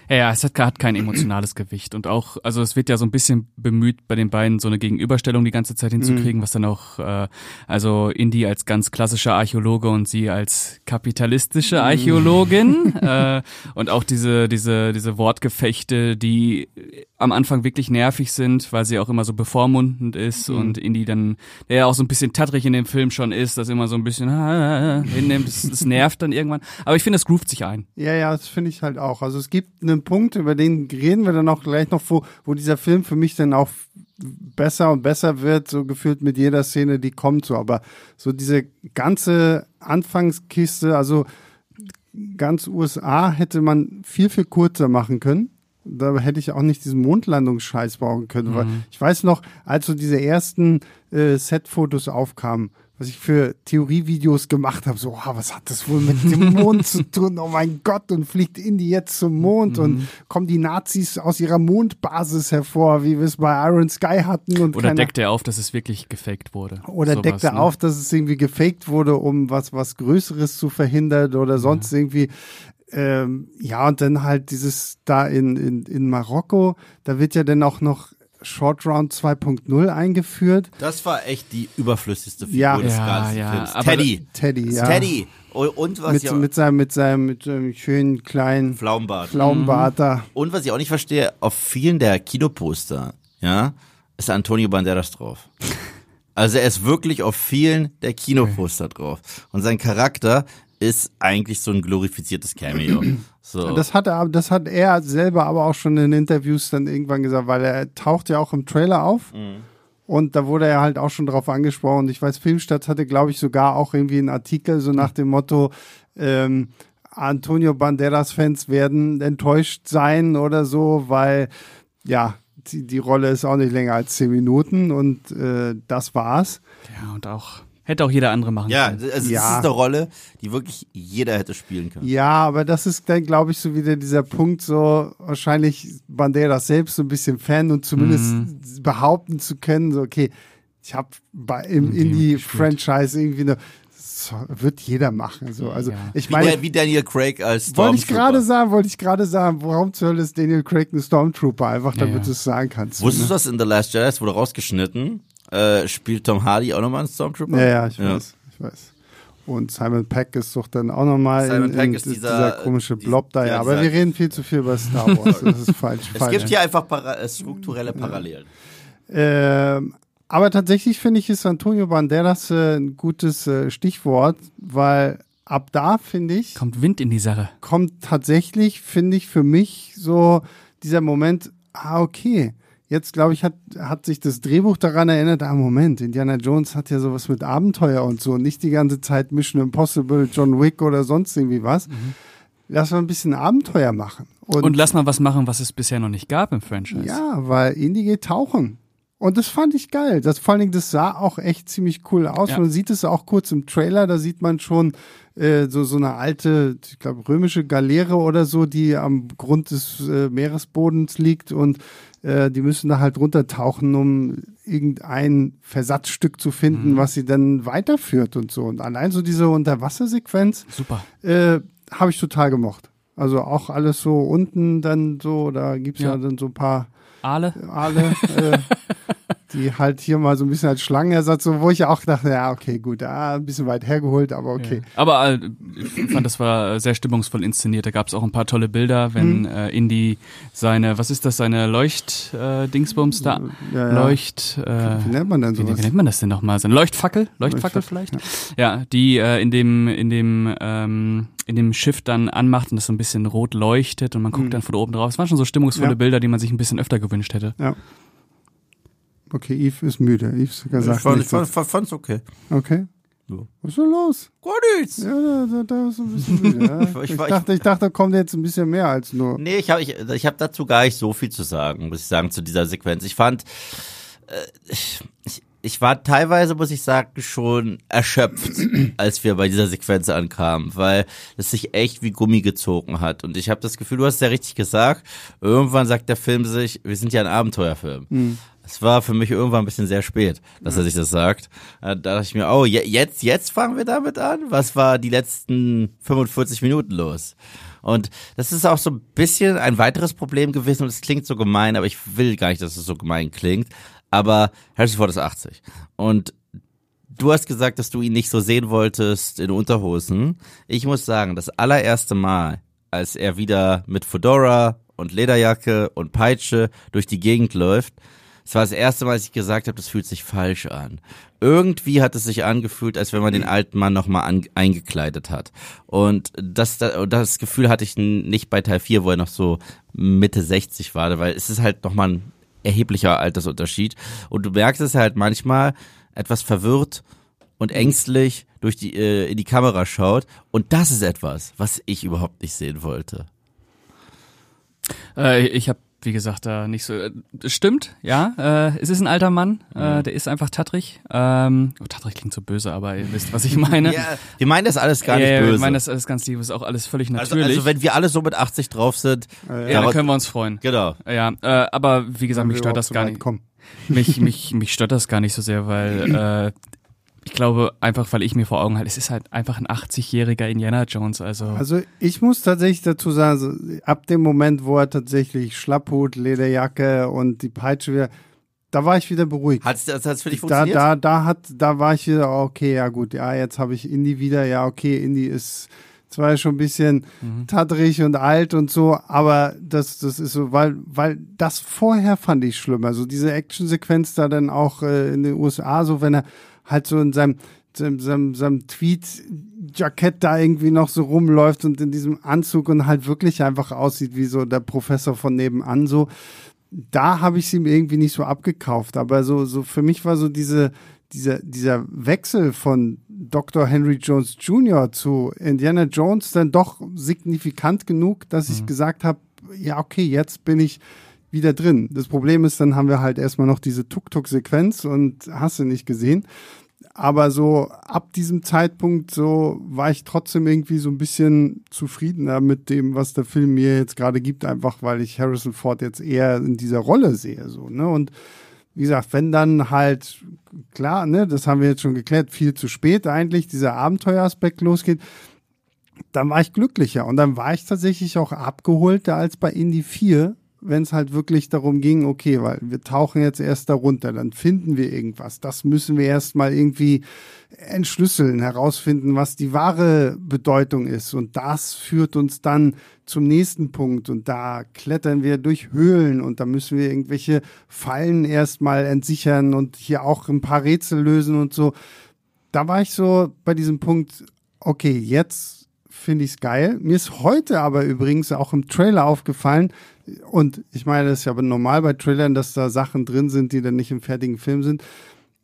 Ja, ja, es hat, hat kein emotionales Gewicht und auch, also es wird ja so ein bisschen bemüht, bei den beiden so eine Gegenüberstellung die ganze Zeit hinzukriegen, was dann auch, äh, also Indy als ganz klassischer Archäologe und sie als kapitalistische Archäologin äh, und auch diese, diese, diese Wortgefechte, die am Anfang wirklich nervig sind, weil sie auch immer so bevormundend ist und Indy dann, der ja auch so ein bisschen tattrig in dem Film schon ist, das immer so ein bisschen ah, hinnimmt, das, das nervt dann irgendwann. Aber ich finde, es groovt sich ein. Ja, ja, das finde ich halt auch. Also es gibt einen Punkt, über den reden wir dann auch gleich noch, wo, wo dieser Film für mich dann auch besser und besser wird, so gefühlt mit jeder Szene, die kommt so. Aber so diese ganze Anfangskiste, also ganz USA hätte man viel, viel kürzer machen können. Da hätte ich auch nicht diesen Mondlandungsscheiß brauchen können. Weil ich weiß noch, als so diese ersten äh, Set-Fotos aufkamen, was ich für Theorievideos gemacht habe, so, ah, was hat das wohl mit dem Mond zu tun? Oh mein Gott, und fliegt Indy jetzt zum Mond und kommen die Nazis aus ihrer Mondbasis hervor, wie wir es bei Iron Sky hatten und Oder deckt er auf, dass es wirklich gefaked wurde? oder Sowas, deckt er ne? auf, dass es irgendwie gefaked wurde, um was, was Größeres zu verhindern oder sonst irgendwie. Ähm, ja, und dann halt dieses da in, in, in Marokko, da wird ja dann auch noch Short Round 2.0 eingeführt. Das war echt die überflüssigste Figur Ja. des Ja, ganzen ja, Films. aber Teddy. Teddy, ja. Teddy. Und, was Mit, ich auch, mit seinem, mit seinem, mit seinem schönen kleinen Pflaumenbart. Pflaumenbart da. Und was ich auch nicht verstehe, auf vielen der Kinoposter, ja, ist Antonio Banderas drauf. Also er ist wirklich auf vielen der Kinoposter drauf. Und sein Charakter ist eigentlich so ein glorifiziertes Cameo. So. Das hat er, das hat er selber aber auch schon in Interviews dann irgendwann gesagt, weil er taucht ja auch im Trailer auf. Und da wurde er halt auch schon drauf angesprochen. Und ich weiß, Filmstadt hatte, glaube ich, sogar auch irgendwie einen Artikel so nach dem Motto, ähm, Antonio Banderas-Fans werden enttäuscht sein oder so, weil ja, die, die Rolle ist auch nicht länger als zehn Minuten und äh, das war's. Ja, und auch, hätte auch jeder andere machen ja, können. also das Ja. ist eine Rolle, die wirklich jeder hätte spielen können. Ja, aber das ist dann, glaube ich, so wieder dieser Punkt, so wahrscheinlich Banderas selbst so ein bisschen Fan und zumindest behaupten zu können, so okay, ich habe im Indie Indie-Franchise irgendwie eine, wird jeder machen. So. Also Ja. ich Wie, meine, wie Daniel Craig als wollte ich Stormtrooper. gerade sagen, wollte ich gerade sagen, warum zur Hölle ist Daniel Craig ein Stormtrooper? Einfach Ja, damit ja. du es sagen kannst. Wusstest du ne? das in The Last Jedi? Es wurde rausgeschnitten. Äh, spielt Tom Hardy auch nochmal einen Stormtrooper? Ja, ja, ich Ja. weiß, ich weiß. Und Simon Peck ist doch dann auch nochmal in, Simon Pegg in ist dieser, dieser- komische die- Blob da. ja, Ja, aber wir reden viel zu viel über Star Wars. Das ist falsch. Es falsch. gibt hier einfach para äh, strukturelle Parallelen. Ähm, aber tatsächlich finde ich, ist Antonio Banderas äh, ein gutes äh, Stichwort, weil ab da, finde ich, Kommt Wind in die Sache. kommt tatsächlich, finde ich, für mich so dieser Moment, ah, okay. Jetzt, glaube ich, hat, hat sich das Drehbuch daran erinnert, ah, Moment, Indiana Jones hat ja sowas mit Abenteuer und so, nicht die ganze Zeit Mission Impossible, John Wick oder sonst irgendwie was. Lass mal ein bisschen Abenteuer machen. Und, lass mal was machen, was es bisher noch nicht gab im Franchise. Ja, weil Indy geht tauchen. Und das fand ich geil. Das vor allen Dingen, das sah auch echt ziemlich cool aus. Ja. Man sieht es auch kurz im Trailer, da sieht man schon äh, so, so eine alte, ich glaube, römische Galeere oder so, die am Grund des äh, Meeresbodens liegt und äh, die müssen da halt runtertauchen, um irgendein Versatzstück zu finden, was sie dann weiterführt und so. Und allein so diese Unterwassersequenz Super. äh, habe ich total gemocht. Also auch alles so unten dann so, da gibt's ja, Ja. dann so ein paar Aale? alle. Äh, die halt hier mal so ein bisschen als Schlangenersatz, so, wo ich auch dachte, ja, okay, gut, ah, ein bisschen weit hergeholt, aber okay. Ja. Aber äh, ich fand, das war sehr stimmungsvoll inszeniert. Da gab es auch ein paar tolle Bilder, wenn mhm. äh, Indy seine, was ist das, seine Leucht-Dingsbums äh, da? Ja, ja. Leucht, äh, wie nennt man denn sowas? Wie, wie nennt man das denn nochmal? Seine Leuchtfackel? Leuchtfackel vielleicht? Ja, die äh, in dem, in dem, ähm, in dem Schiff dann anmacht und das so ein bisschen rot leuchtet und man guckt mhm. dann von oben drauf. Es waren schon so stimmungsvolle Bilder, die man sich ein bisschen öfter gewünscht hätte. Ja. Okay, Yves ist müde. Yves gesagt ich fand, ich fand, fand, fand's okay. Okay. So. Was ist denn los? Gar nichts. Ja, da, da, ist ein bisschen müde. Ja. ich, ich, dachte, ich dachte, da kommt jetzt ein bisschen mehr als nur. Nee, ich habe ich, ich hab dazu gar nicht so viel zu sagen, muss ich sagen, zu dieser Sequenz. Ich fand, äh, ich, ich, ich war teilweise, muss ich sagen, schon erschöpft, als wir bei dieser Sequenz ankamen, weil es sich echt wie Gummi gezogen hat. Und ich habe das Gefühl, du hast es ja richtig gesagt, irgendwann sagt der Film sich, wir sind ja ein Abenteuerfilm. Mhm. Es war für mich irgendwann ein bisschen sehr spät, dass er sich das sagt. Äh, da dachte ich mir, oh, jetzt, jetzt fangen wir damit an? Was war die letzten 45 Minuten los? Und das ist auch so ein bisschen ein weiteres Problem gewesen und es klingt so gemein, aber ich will gar nicht, dass es so gemein klingt. Aber Harrison Ford ist 80 und du hast gesagt, dass du ihn nicht so sehen wolltest in Unterhosen. Ich muss sagen, das allererste Mal, als er wieder mit Fedora und Lederjacke und Peitsche durch die Gegend läuft, es war das erste Mal, dass ich gesagt habe, das fühlt sich falsch an. Irgendwie hat es sich angefühlt, als wenn man den alten Mann nochmal eingekleidet hat. Und das, das Gefühl hatte ich nicht bei Teil 4, wo er noch so Mitte 60 war, weil es ist halt nochmal ein erheblicher Altersunterschied. Und du merkst es halt manchmal etwas verwirrt und ängstlich durch die, äh, in die Kamera schaut. Und das ist etwas, was ich überhaupt nicht sehen wollte. Äh, ich habe wie gesagt, da nicht so. Äh, stimmt, ja. Äh, es ist ein alter Mann, äh, mhm. der ist einfach tattrig. Ähm, oh, tattrig klingt so böse, aber ihr wisst, was ich meine. ja, wir meinen das alles gar nicht ja, böse. Wir meinen das alles ganz lieb, ist auch alles völlig also, natürlich. Also, also wenn wir alle so mit 80 drauf sind, äh, ja, dann können wir uns freuen. Genau. Ja, äh, aber wie gesagt, mich stört das gar nicht. Kommen. Mich, mich, mich stört das gar nicht so sehr, weil äh, ich glaube einfach, weil ich mir vor Augen halte, es ist halt einfach ein 80-jähriger Indiana Jones. Also also ich muss tatsächlich dazu sagen, also ab dem Moment, wo er tatsächlich Schlapphut, Lederjacke und die Peitsche wieder, da war ich wieder beruhigt. Hat es für dich funktioniert? Da, da, da, hat, da war ich wieder, okay, ja gut, ja, jetzt habe ich Indy wieder, ja, okay, Indy ist zwar schon ein bisschen mhm. tatterig und alt und so, aber das, das ist so, weil, weil das vorher fand ich schlimm. Also diese Actionsequenz da dann auch äh, in den USA, so wenn er halt so in seinem, seinem, seinem, seinem Tweet-Jackett da irgendwie noch so rumläuft und in diesem Anzug und halt wirklich einfach aussieht wie so der Professor von nebenan so. Da habe ich sie mir irgendwie nicht so abgekauft, aber so, so für mich war so diese, dieser, dieser Wechsel von Dr. Henry Jones Jr. zu Indiana Jones dann doch signifikant genug, dass mhm. ich gesagt habe, ja, okay, jetzt bin ich wieder drin. Das Problem ist, dann haben wir halt erstmal noch diese Tuk-Tuk-Sequenz und hast du nicht gesehen. Aber so ab diesem Zeitpunkt so war ich trotzdem irgendwie so ein bisschen zufriedener mit dem, was der Film mir jetzt gerade gibt, einfach weil ich Harrison Ford jetzt eher in dieser Rolle sehe, so, ne? Und wie gesagt, wenn dann halt, klar, ne, das haben wir jetzt schon geklärt, viel zu spät eigentlich, dieser Abenteueraspekt losgeht, dann war ich glücklicher und dann war ich tatsächlich auch abgeholter als bei Indie 4, wenn es halt wirklich darum ging, okay, weil wir tauchen jetzt erst darunter, dann finden wir irgendwas. Das müssen wir erst mal irgendwie entschlüsseln, herausfinden, was die wahre Bedeutung ist. Und das führt uns dann zum nächsten Punkt. Und da klettern wir durch Höhlen und da müssen wir irgendwelche Fallen erstmal entsichern und hier auch ein paar Rätsel lösen und so. Da war ich so bei diesem Punkt, okay, jetzt finde ich es geil. Mir ist heute aber übrigens auch im Trailer aufgefallen, und ich meine, das ist ja aber normal bei Trailern, dass da Sachen drin sind, die dann nicht im fertigen Film sind.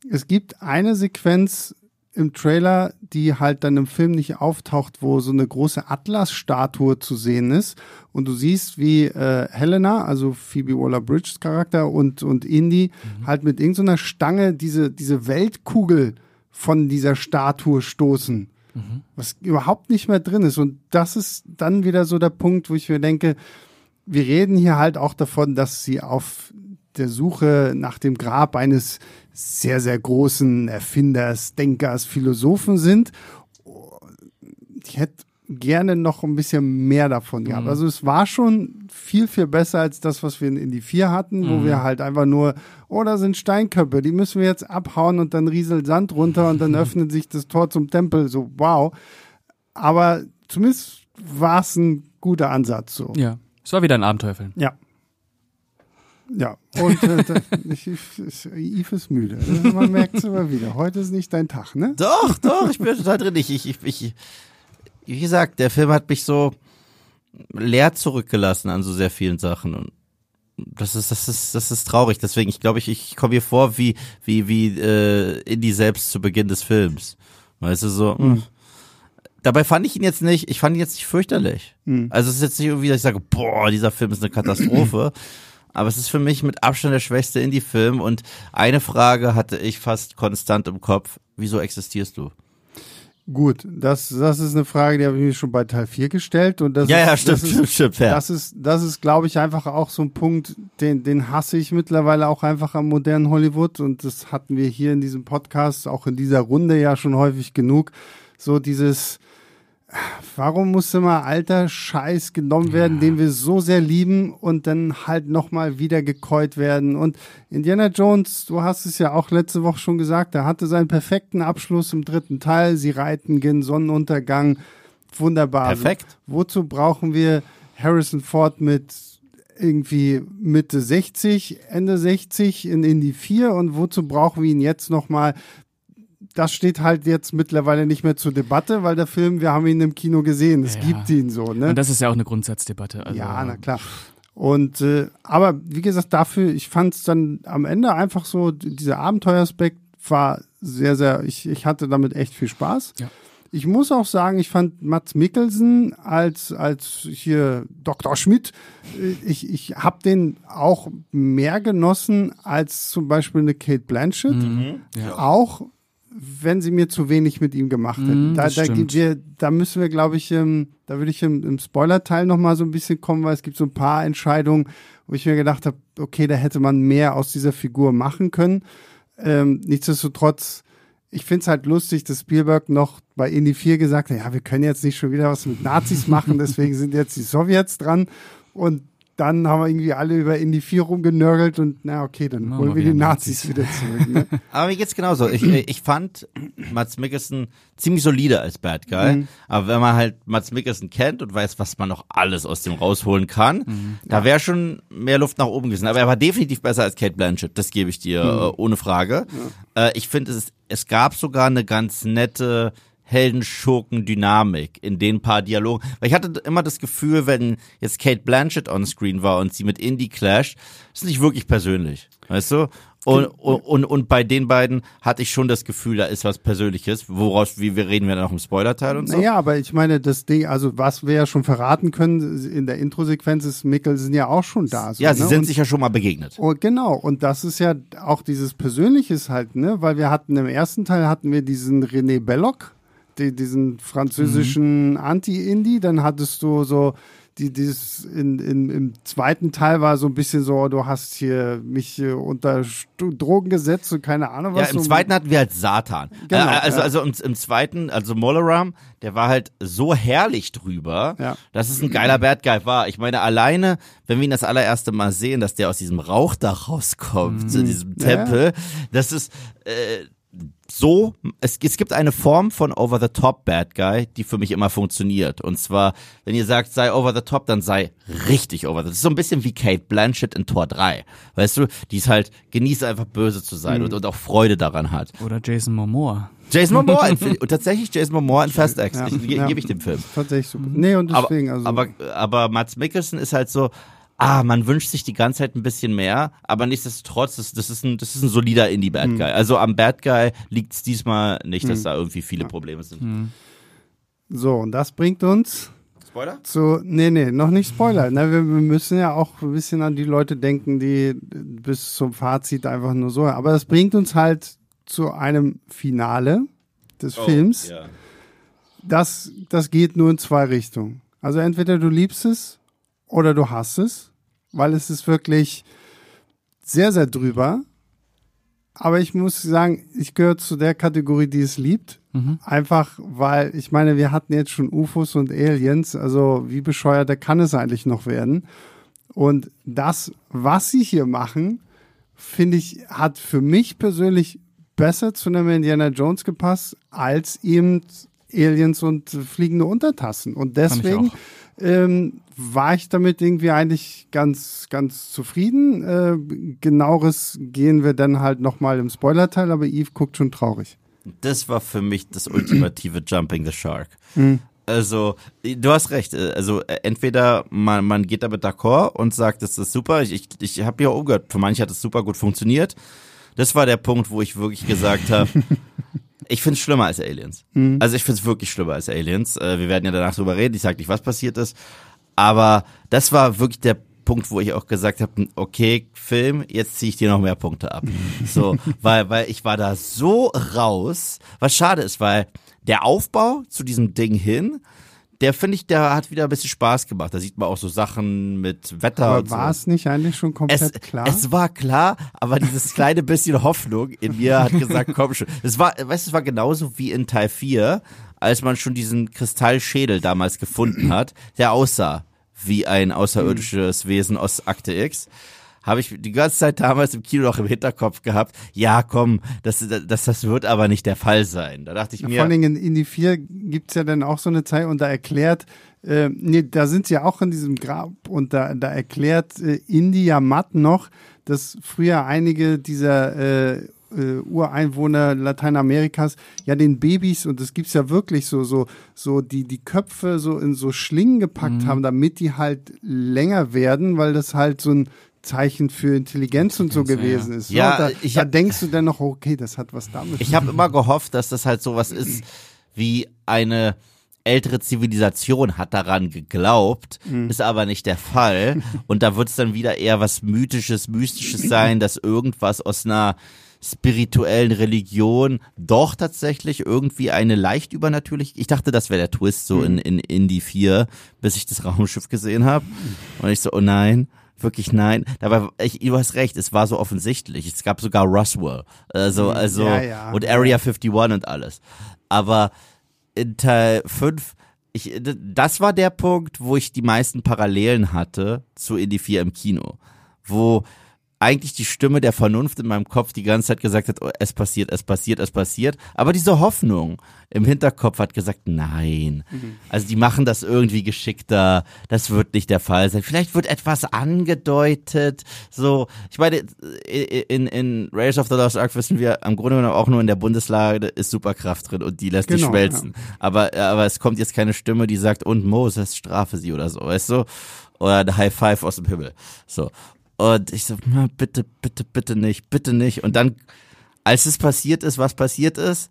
Es gibt eine Sequenz im Trailer, die halt dann im Film nicht auftaucht, wo so eine große Atlas-Statue zu sehen ist. Und du siehst, wie äh, Helena, also Phoebe Waller-Bridges Charakter und, und Indy mhm. halt mit irgendeiner Stange diese, diese Weltkugel von dieser Statue stoßen. Mhm. Was überhaupt nicht mehr drin ist. Und das ist dann wieder so der Punkt, wo ich mir denke, wir reden hier halt auch davon, dass sie auf der Suche nach dem Grab eines sehr, sehr großen Erfinders, Denkers, Philosophen sind. Ich hätte gerne noch ein bisschen mehr davon gehabt. Mhm. Also es war schon viel, viel besser als das, was wir in Indie 4 hatten, wo Mhm. wir halt einfach nur, oh, da sind Steinköpfe, die müssen wir jetzt abhauen und dann rieselt Sand runter und dann öffnet sich das Tor zum Tempel. So, wow. Aber zumindest war es ein guter Ansatz so. Ja. Es war wieder ein Abenteuerfilm. Ja. Ja, und äh, ich, ich, Yves ist müde. Man merkt es immer wieder. Heute ist nicht dein Tag, ne? Doch, doch, ich bin total drin. Ich, ich, ich, ich, wie gesagt, der Film hat mich so leer zurückgelassen an so sehr vielen Sachen und das ist, das ist, das ist traurig. Deswegen, ich glaube, ich, ich komme hier vor wie, wie, wie äh, Indie selbst zu Beginn des Films. Weißt du, so. Mhm. Dabei fand ich ihn jetzt nicht, ich fand ihn jetzt nicht fürchterlich. Mhm. Also es ist jetzt nicht irgendwie, dass ich sage, boah, dieser Film ist eine Katastrophe. Aber es ist für mich mit Abstand der schwächste Indie-Film und eine Frage hatte ich fast konstant im Kopf. Wieso existierst du? Gut, das, das ist eine Frage, die habe ich mir schon bei Teil 4 gestellt. Und das Ja, ist, ja, stimmt, das ist, stimmt, stimmt, fair. Das ist, das ist, glaube ich, einfach auch so ein Punkt, den, den hasse ich mittlerweile auch einfach am modernen Hollywood. Und das hatten wir hier in diesem Podcast, auch in dieser Runde ja schon häufig genug. So dieses, warum muss immer alter Scheiß genommen werden, den wir so sehr lieben und dann halt nochmal wieder gekäut werden. Und Indiana Jones, du hast es ja auch letzte Woche schon gesagt, er hatte seinen perfekten Abschluss im dritten Teil. Sie reiten gen Sonnenuntergang. Wunderbar. Perfekt. Wozu brauchen wir Harrison Ford mit irgendwie Mitte 60, Ende 60 in Indie 4 und wozu brauchen wir ihn jetzt nochmal? Das steht halt jetzt mittlerweile nicht mehr zur Debatte, weil der Film, wir haben ihn im Kino gesehen, es Ja. gibt ihn so, ne? Und das ist ja auch eine Grundsatzdebatte. Also, ja, na klar. Und äh, aber wie gesagt, dafür, ich fand es dann am Ende einfach so, dieser Abenteueraspekt war sehr, sehr, ich, ich hatte damit echt viel Spaß. Ja. Ich muss auch sagen, ich fand Mats Mikkelsen als, als hier Dr. Schmidt, äh, ich, ich habe den auch mehr genossen als zum Beispiel eine Kate Blanchett. Mhm. Ja. Auch wenn sie mir zu wenig mit ihm gemacht hätten. Mhm, da, da, wir, da müssen wir, glaube ich, ähm, da würde ich im, im Spoiler-Teil nochmal so ein bisschen kommen, weil es gibt so ein paar Entscheidungen, wo ich mir gedacht habe, okay, da hätte man mehr aus dieser Figur machen können. Ähm, nichtsdestotrotz, ich finde es halt lustig, dass Spielberg noch bei Indie 4 gesagt hat, ja, wir können jetzt nicht schon wieder was mit Nazis machen, deswegen sind jetzt die Sowjets dran. Und dann haben wir irgendwie alle über Indie 4 rumgenörgelt und na okay, dann Machen holen wir wir die wieder Nazis wieder zurück. Ne? Aber mir geht's genauso. Ich, ich fand Mats Mikkelsen ziemlich solide als Bad Guy. Mhm. Aber wenn man halt Mats Mikkelsen kennt und weiß, was man noch alles aus dem rausholen kann, Mhm. da wäre schon mehr Luft nach oben gewesen. Aber er war definitiv besser als Kate Blanchett. Das gebe ich dir Mhm. äh, ohne Frage. Äh, ich finde, es, ist- es gab sogar eine ganz nette Heldenschurken-Dynamik in den paar Dialogen. Weil ich hatte immer das Gefühl, wenn jetzt Kate Blanchett on screen war und sie mit Indy clasht, ist nicht wirklich persönlich. Weißt du? Und, und, und, und bei den beiden hatte ich schon das Gefühl, da ist was Persönliches, woraus, wie wir reden wir dann auch im Spoiler-Teil und so. Naja, aber ich meine, das Ding, also was wir ja schon verraten können, in der Intro-Sequenz ist Mikkelsen ja auch schon da. So, ja, sie ne? sind und, sich ja schon mal begegnet. Oh, genau, und das ist ja auch dieses Persönliches halt, ne? Weil wir hatten im ersten Teil hatten wir diesen René Belloc, die, diesen französischen Anti-Indie, dann hattest du so die, dieses in, in, im zweiten Teil war so ein bisschen so, du hast hier mich unter Stu- Drogen gesetzt und keine Ahnung Ja, was. im so- zweiten hatten wir halt Satan. Genau, äh, also, ja. also im, im zweiten, also Molaram, der war halt so herrlich drüber, Ja. dass es ein geiler Bad Guy war. Ich meine, alleine, wenn wir ihn das allererste Mal sehen, dass der aus diesem Rauchdach rauskommt, zu diesem Mhm. Ja. Tempel, das ist äh, so, es, es gibt eine Form von Over-the-Top Bad Guy, die für mich immer funktioniert. Und zwar, wenn ihr sagt, sei Over-the-Top, dann sei richtig over. Das ist so ein bisschen wie Kate Blanchett in Tor 3. Weißt du, die ist halt, genießt einfach böse zu sein Mhm. und, und auch Freude daran hat. Oder Jason Momoa. Jason Momoa, und tatsächlich Jason Momoa in Fast X. Ja, ich, ja. gebe ich dem Film. Tatsächlich super. Nee, und deswegen, aber, also. aber, aber Mats Mikkelsen ist halt so, ah, man wünscht sich die ganze Zeit ein bisschen mehr, aber nichtsdestotrotz, das, das, ist, ein, das ist ein solider Indie-Bad Hm. Guy. Also am Bad Guy liegt es diesmal nicht, dass da irgendwie viele Probleme sind. so, und das bringt uns Spoiler? zu, nee, nee, noch nicht Spoiler. Ne, wir, wir müssen ja auch ein bisschen an die Leute denken, die bis zum Fazit einfach nur so. Aber das bringt uns halt zu einem Finale des Films. Oh, Ja. Das, das geht nur in zwei Richtungen. Also entweder du liebst es oder du hasst es, weil es ist wirklich sehr, sehr drüber. aber ich muss sagen, ich gehöre zu der Kategorie, die es liebt. Mhm. Einfach, weil ich meine, wir hatten jetzt schon UFOs und Aliens, also wie bescheuerter kann es eigentlich noch werden? Und das, was sie hier machen, finde ich, hat für mich persönlich besser zu einem Indiana Jones gepasst, als eben Aliens und fliegende Untertassen. Und deswegen. Ähm, war ich damit irgendwie eigentlich ganz, ganz zufrieden. Äh, genaueres gehen wir dann halt nochmal im Spoilerteil, aber Eve guckt schon traurig. Das war für mich das ultimative Jumping the Shark. Mhm. Also, du hast recht. Also, äh, entweder man, man geht damit d'accord und sagt, das ist super. Ich, ich, ich habe ja auch umgehört, für manche hat es super gut funktioniert. Das war der Punkt, wo ich wirklich gesagt habe, ich finde es schlimmer als Aliens. Also, ich finde es wirklich schlimmer als Aliens. Äh, Wir werden ja danach drüber reden. Ich sage nicht, was passiert ist. Aber das war wirklich der Punkt, wo ich auch gesagt habe, okay, Film, jetzt ziehe ich dir noch mehr Punkte ab. So, weil, weil ich war da so raus, was schade ist, weil der Aufbau zu diesem Ding hin, der finde ich, der hat wieder ein bisschen Spaß gemacht. Da sieht man auch so Sachen mit Wetter Aber und so. war es nicht eigentlich schon komplett Es, klar? es war klar, aber dieses kleine bisschen Hoffnung in mir hat gesagt, komm schon. Es war, weißt du, es war genauso wie in Teil 4, als man schon diesen Kristallschädel damals gefunden hat, der aussah wie ein außerirdisches Wesen aus Akte X. Habe ich die ganze Zeit damals im Kino noch im Hinterkopf gehabt, ja komm, das, das, das wird aber nicht der Fall sein. Da dachte ich mir, Vor allen Dingen in Indie 4 gibt's ja dann auch so eine Zeit und da erklärt, äh, nee, da sind sie ja auch in diesem Grab und da, da erklärt äh, India Matt noch, dass früher einige dieser äh, äh, Ureinwohner Lateinamerikas ja den Babys und das gibt's ja wirklich so so so die die Köpfe so in so Schlingen gepackt haben, damit die halt länger werden, weil das halt so ein Zeichen für Intelligenz und so ja, gewesen ist. Ja, da, ich da hab- denkst du dann noch, okay, das hat was damit. Ich habe immer gehofft, dass das halt sowas ist wie eine ältere Zivilisation hat daran geglaubt, ist aber nicht der Fall. Und da wird es dann wieder eher was Mythisches, Mystisches sein, dass irgendwas aus einer spirituellen Religion doch tatsächlich irgendwie eine leicht übernatürlich. Ich dachte, das wäre der Twist so in, in Indie 4, bis ich das Raumschiff gesehen habe. Und ich so, oh nein. Wirklich nein. Dabei, ich, du hast recht, es war so offensichtlich. Es gab sogar Roswell. Also, also, Ja, ja. und Area 51 und alles. Aber in Teil 5, ich, das war der Punkt, wo ich die meisten Parallelen hatte zu Indie 4 im Kino. Wo eigentlich die Stimme der Vernunft in meinem Kopf die ganze Zeit gesagt hat, oh, es passiert, es passiert, es passiert. Aber diese Hoffnung im Hinterkopf hat gesagt, nein. Also die machen das irgendwie geschickter. Das wird nicht der Fall sein. Vielleicht wird etwas angedeutet. So, ich meine, in, in Raiders of the Lost Ark wissen wir am Grunde genommen auch nur in der Bundeslage ist Superkraft drin und die lässt dich Genau, schmelzen. Aber, aber es kommt jetzt keine Stimme, die sagt, und Moses, strafe sie oder so, weißt du? Oder ein High Five aus dem Himmel. So. Und ich so, na, bitte, bitte, bitte nicht, bitte nicht. Und dann, als es passiert ist, was passiert ist,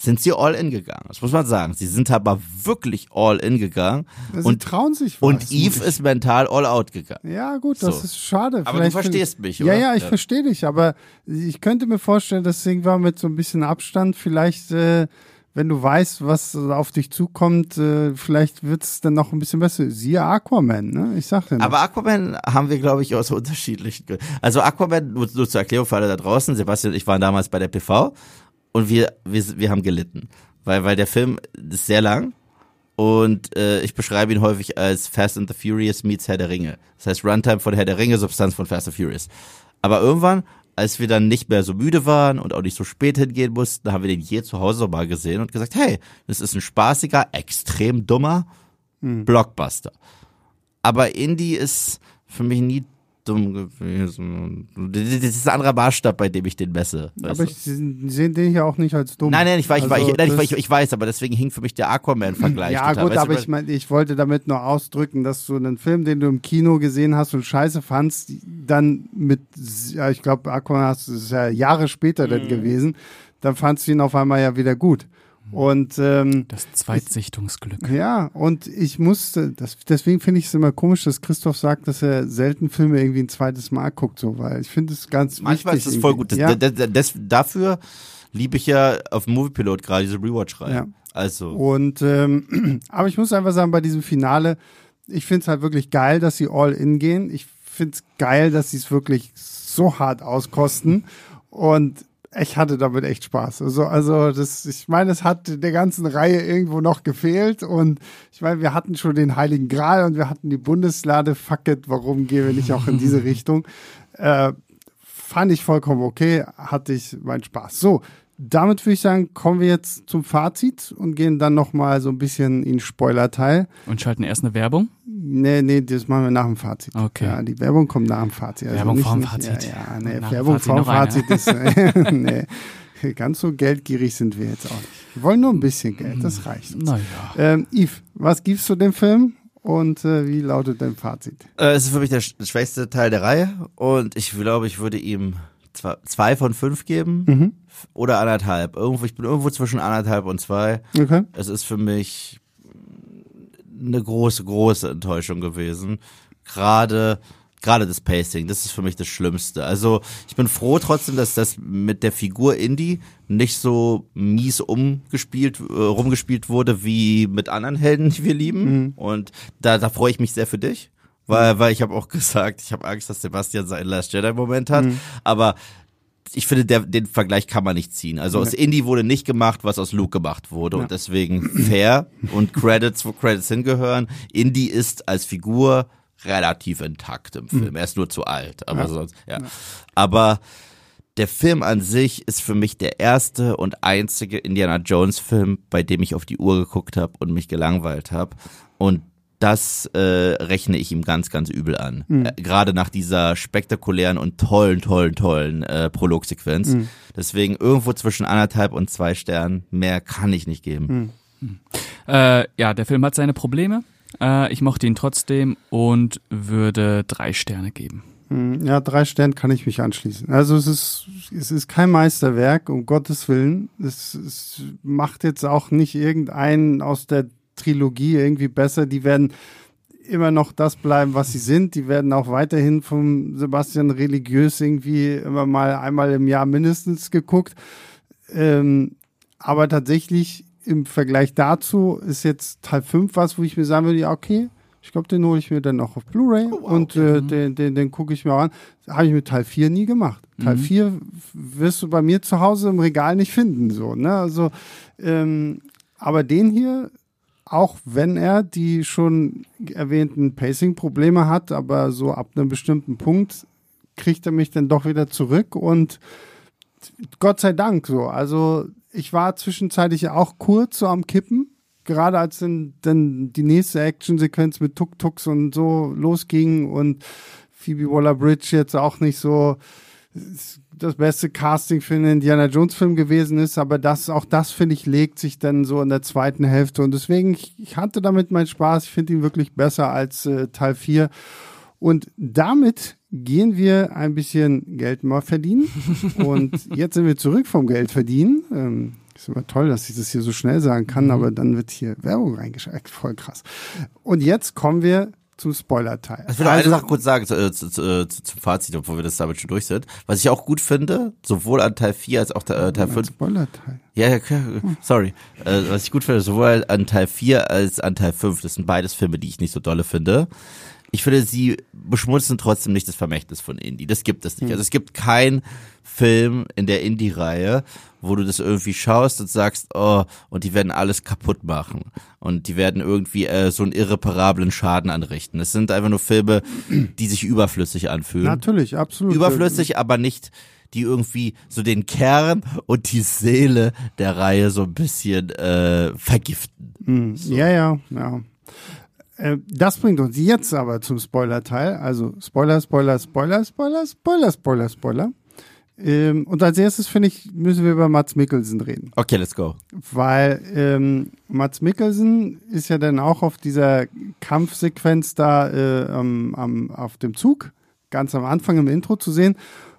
sind sie all in gegangen. Das muss man sagen. Sie sind aber wirklich all in gegangen. Sie und trauen sich was. und Eve ist mental all out gegangen. Ja, gut, das So. ist schade. Aber Vielleicht du verstehst mich, Ja, oder? ja, ich Ja. verstehe dich, aber ich könnte mir vorstellen, dass irgendwann mit so ein bisschen Abstand vielleicht, äh, wenn du weißt, was auf dich zukommt, äh, vielleicht wird's dann noch ein bisschen besser. Siehe Aquaman, ne? Ich sag dir. Aber Aquaman haben wir, glaube ich, aus unterschiedlichen. Ge- Also Aquaman, nur, nur zur Erklärung für alle da draußen, Sebastian und ich waren damals bei der PV und wir, wir, wir haben gelitten. Weil, weil der Film ist sehr lang und äh, ich beschreibe ihn häufig als Fast and the Furious meets Herr der Ringe. Das heißt Runtime von Herr der Ringe, Substanz von Fast and Furious. Aber irgendwann, als wir dann nicht mehr so müde waren und auch nicht so spät hingehen mussten, haben wir den je zu Hause mal gesehen und gesagt, hey, das ist ein spaßiger, extrem dummer Blockbuster. Aber Indie ist für mich nie dumm gewesen. Das ist ein anderer Maßstab, bei dem ich den messe. aber du? ich sehe den ja auch nicht als dumm. nein, nein, ich, war, Also ich, ich, ich, ich weiß, aber deswegen hing für mich der Aquaman-Vergleich. Ja, total. gut, Weißt aber ich meine, ich wollte damit nur ausdrücken, dass du einen Film, den du im Kino gesehen hast und scheiße fandst, dann mit, ja, ich glaube, Aquaman ist ja Jahre später Mhm. dann gewesen, dann fandst du ihn auf einmal ja wieder gut. Und ähm, Das Zweitsichtungsglück. ja, und ich musste, das, deswegen finde ich es immer komisch, dass Christoph sagt, dass er selten Filme irgendwie ein zweites Mal guckt, so, weil ich finde es ganz Manchmal wichtig. ist es voll gut. Das, Ja. das, das, dafür liebe ich ja auf Moviepilot gerade diese Rewatch-Reihe. Ja. Also, Und ähm, aber ich muss einfach sagen, bei diesem Finale, ich finde es halt wirklich geil, dass sie all in gehen. Ich finde es geil, dass sie es wirklich so hart auskosten. Und ich hatte damit echt Spaß. Also, also das, ich meine, es hat der ganzen Reihe irgendwo noch gefehlt und ich meine, wir hatten schon den Heiligen Gral und wir hatten die Bundeslade. Fuck it, warum gehen wir nicht auch in diese Richtung? Äh, fand ich vollkommen okay, hatte ich meinen Spaß. So, damit würde ich sagen, kommen wir jetzt zum Fazit und gehen dann nochmal so ein bisschen in Spoiler-Teil. Und schalten erst eine Werbung? Nee, nee, das machen wir nach dem Fazit. Okay. Ja, die Werbung kommt nach dem Fazit. Also Werbung nicht, vorm nicht, Fazit. Ja, ja nee, Nach Werbung Fazit vorm eine. Fazit ist, äh, nee, ganz so geldgierig sind wir jetzt auch nicht. Wir wollen nur ein bisschen Geld, das reicht uns. Naja. Ähm, Yves, was gibst du dem Film und äh, wie lautet dein Fazit? Äh, es ist für mich der sch- schwächste Teil der Reihe und ich glaube, ich würde ihm zwei, zwei von fünf geben Mhm. oder anderthalb. Irgendwo, ich bin irgendwo zwischen anderthalb und zwei. Okay. Es ist für mich eine große, große Enttäuschung gewesen. Gerade, gerade das Pacing, das ist für mich das Schlimmste. Also ich bin froh trotzdem, dass das mit der Figur Indy nicht so mies umgespielt, äh, rumgespielt wurde wie mit anderen Helden, die wir lieben. Und da, da freue ich mich sehr für dich. Weil, weil ich habe auch gesagt, ich habe Angst, dass Sebastian seinen Last Jedi-Moment hat. Aber ich finde, der, den Vergleich kann man nicht ziehen. Also aus Indie wurde nicht gemacht, was aus Luke gemacht wurde. Und deswegen fair und Credits, wo Credits hingehören. Indie ist als Figur relativ intakt im Film. Er ist nur zu alt. Aber sonst, ja. Aber der Film an sich ist für mich der erste und einzige Indiana Jones Film, bei dem ich auf die Uhr geguckt habe und mich gelangweilt habe. Und das äh, rechne ich ihm ganz, ganz übel an. Äh, Gerade nach dieser spektakulären und tollen, tollen, tollen äh, Prologsequenz. Deswegen irgendwo zwischen anderthalb und zwei Sternen. Mehr kann ich nicht geben. Äh, ja, der Film hat seine Probleme. Äh, ich mochte ihn trotzdem und würde drei Sterne geben. Hm, Ja, drei Sterne kann ich mich anschließen. Also es ist, es ist kein Meisterwerk, um Gottes Willen. Es, es macht jetzt auch nicht irgendeinen aus der Trilogie irgendwie besser. Die werden immer noch das bleiben, was sie sind. Die werden auch weiterhin vom Sebastian religiös irgendwie immer mal einmal im Jahr mindestens geguckt. Ähm, aber tatsächlich im Vergleich dazu ist jetzt Teil 5 was, wo ich mir sagen würde, ja, okay, ich glaube, den hole ich mir dann noch auf Blu-ray und äh, den, den, den gucke ich mir auch an. Habe ich mit Teil 4 nie gemacht. Teil 4 wirst du bei mir zu Hause im Regal nicht finden. So, ne? Also, ähm, aber den hier, auch wenn er die schon erwähnten Pacing-Probleme hat, aber so ab einem bestimmten Punkt kriegt er mich dann doch wieder zurück und Gott sei Dank so. Also ich war zwischenzeitlich auch kurz so am Kippen, gerade als dann, dann die nächste Actionsequenz mit Tuk-Tuks und so losging und Phoebe Waller-Bridge jetzt auch nicht so das beste Casting für einen Indiana Jones Film gewesen ist, aber das, auch das finde ich, legt sich dann so in der zweiten Hälfte. Und deswegen, ich, ich hatte damit meinen Spaß, ich finde ihn wirklich besser als äh, Teil 4 und damit gehen wir ein bisschen Geld mal verdienen. Und jetzt sind wir zurück vom Geld verdienen. Ähm, ist immer toll, dass ich das hier so schnell sagen kann, aber dann wird hier Werbung reingeschaltet, voll krass. Und jetzt kommen wir zum Spoiler-Teil. Ich will noch eine Sache kurz sagen zu, äh, zu, zu, zu, zum Fazit, obwohl wir das damit schon durch sind. Was ich auch gut finde, sowohl an Teil 4 als auch äh, Teil Mein 5. Spoiler-Teil. Ja, ja, klar, sorry. Äh, was ich gut finde, sowohl an Teil 4 als an Teil 5, das sind beides Filme, die ich nicht so dolle finde. Ich finde, sie beschmutzen trotzdem nicht das Vermächtnis von Indie. Das gibt es nicht. Also es gibt keinen Film in der Indie-Reihe, wo du das irgendwie schaust und sagst, oh, und die werden alles kaputt machen. Und die werden irgendwie äh, so einen irreparablen Schaden anrichten. Es sind einfach nur Filme, die sich überflüssig anfühlen Natürlich, absolut. überflüssig, aber nicht die irgendwie so den Kern und die Seele der Reihe so ein bisschen äh, vergiften. Hm, Ja, ja, ja. Äh, Das bringt uns jetzt aber zum Spoiler-Teil. Also Spoiler, Spoiler, Spoiler, Spoiler, Spoiler, Spoiler, Spoiler. Ähm, und als erstes, finde ich, müssen wir über Mats Mikkelsen reden. Okay, let's go. Weil ähm, Mats Mikkelsen ist ja dann auch auf dieser Kampfsequenz da äh, am, am, auf dem Zug, ganz am Anfang im Intro zu sehen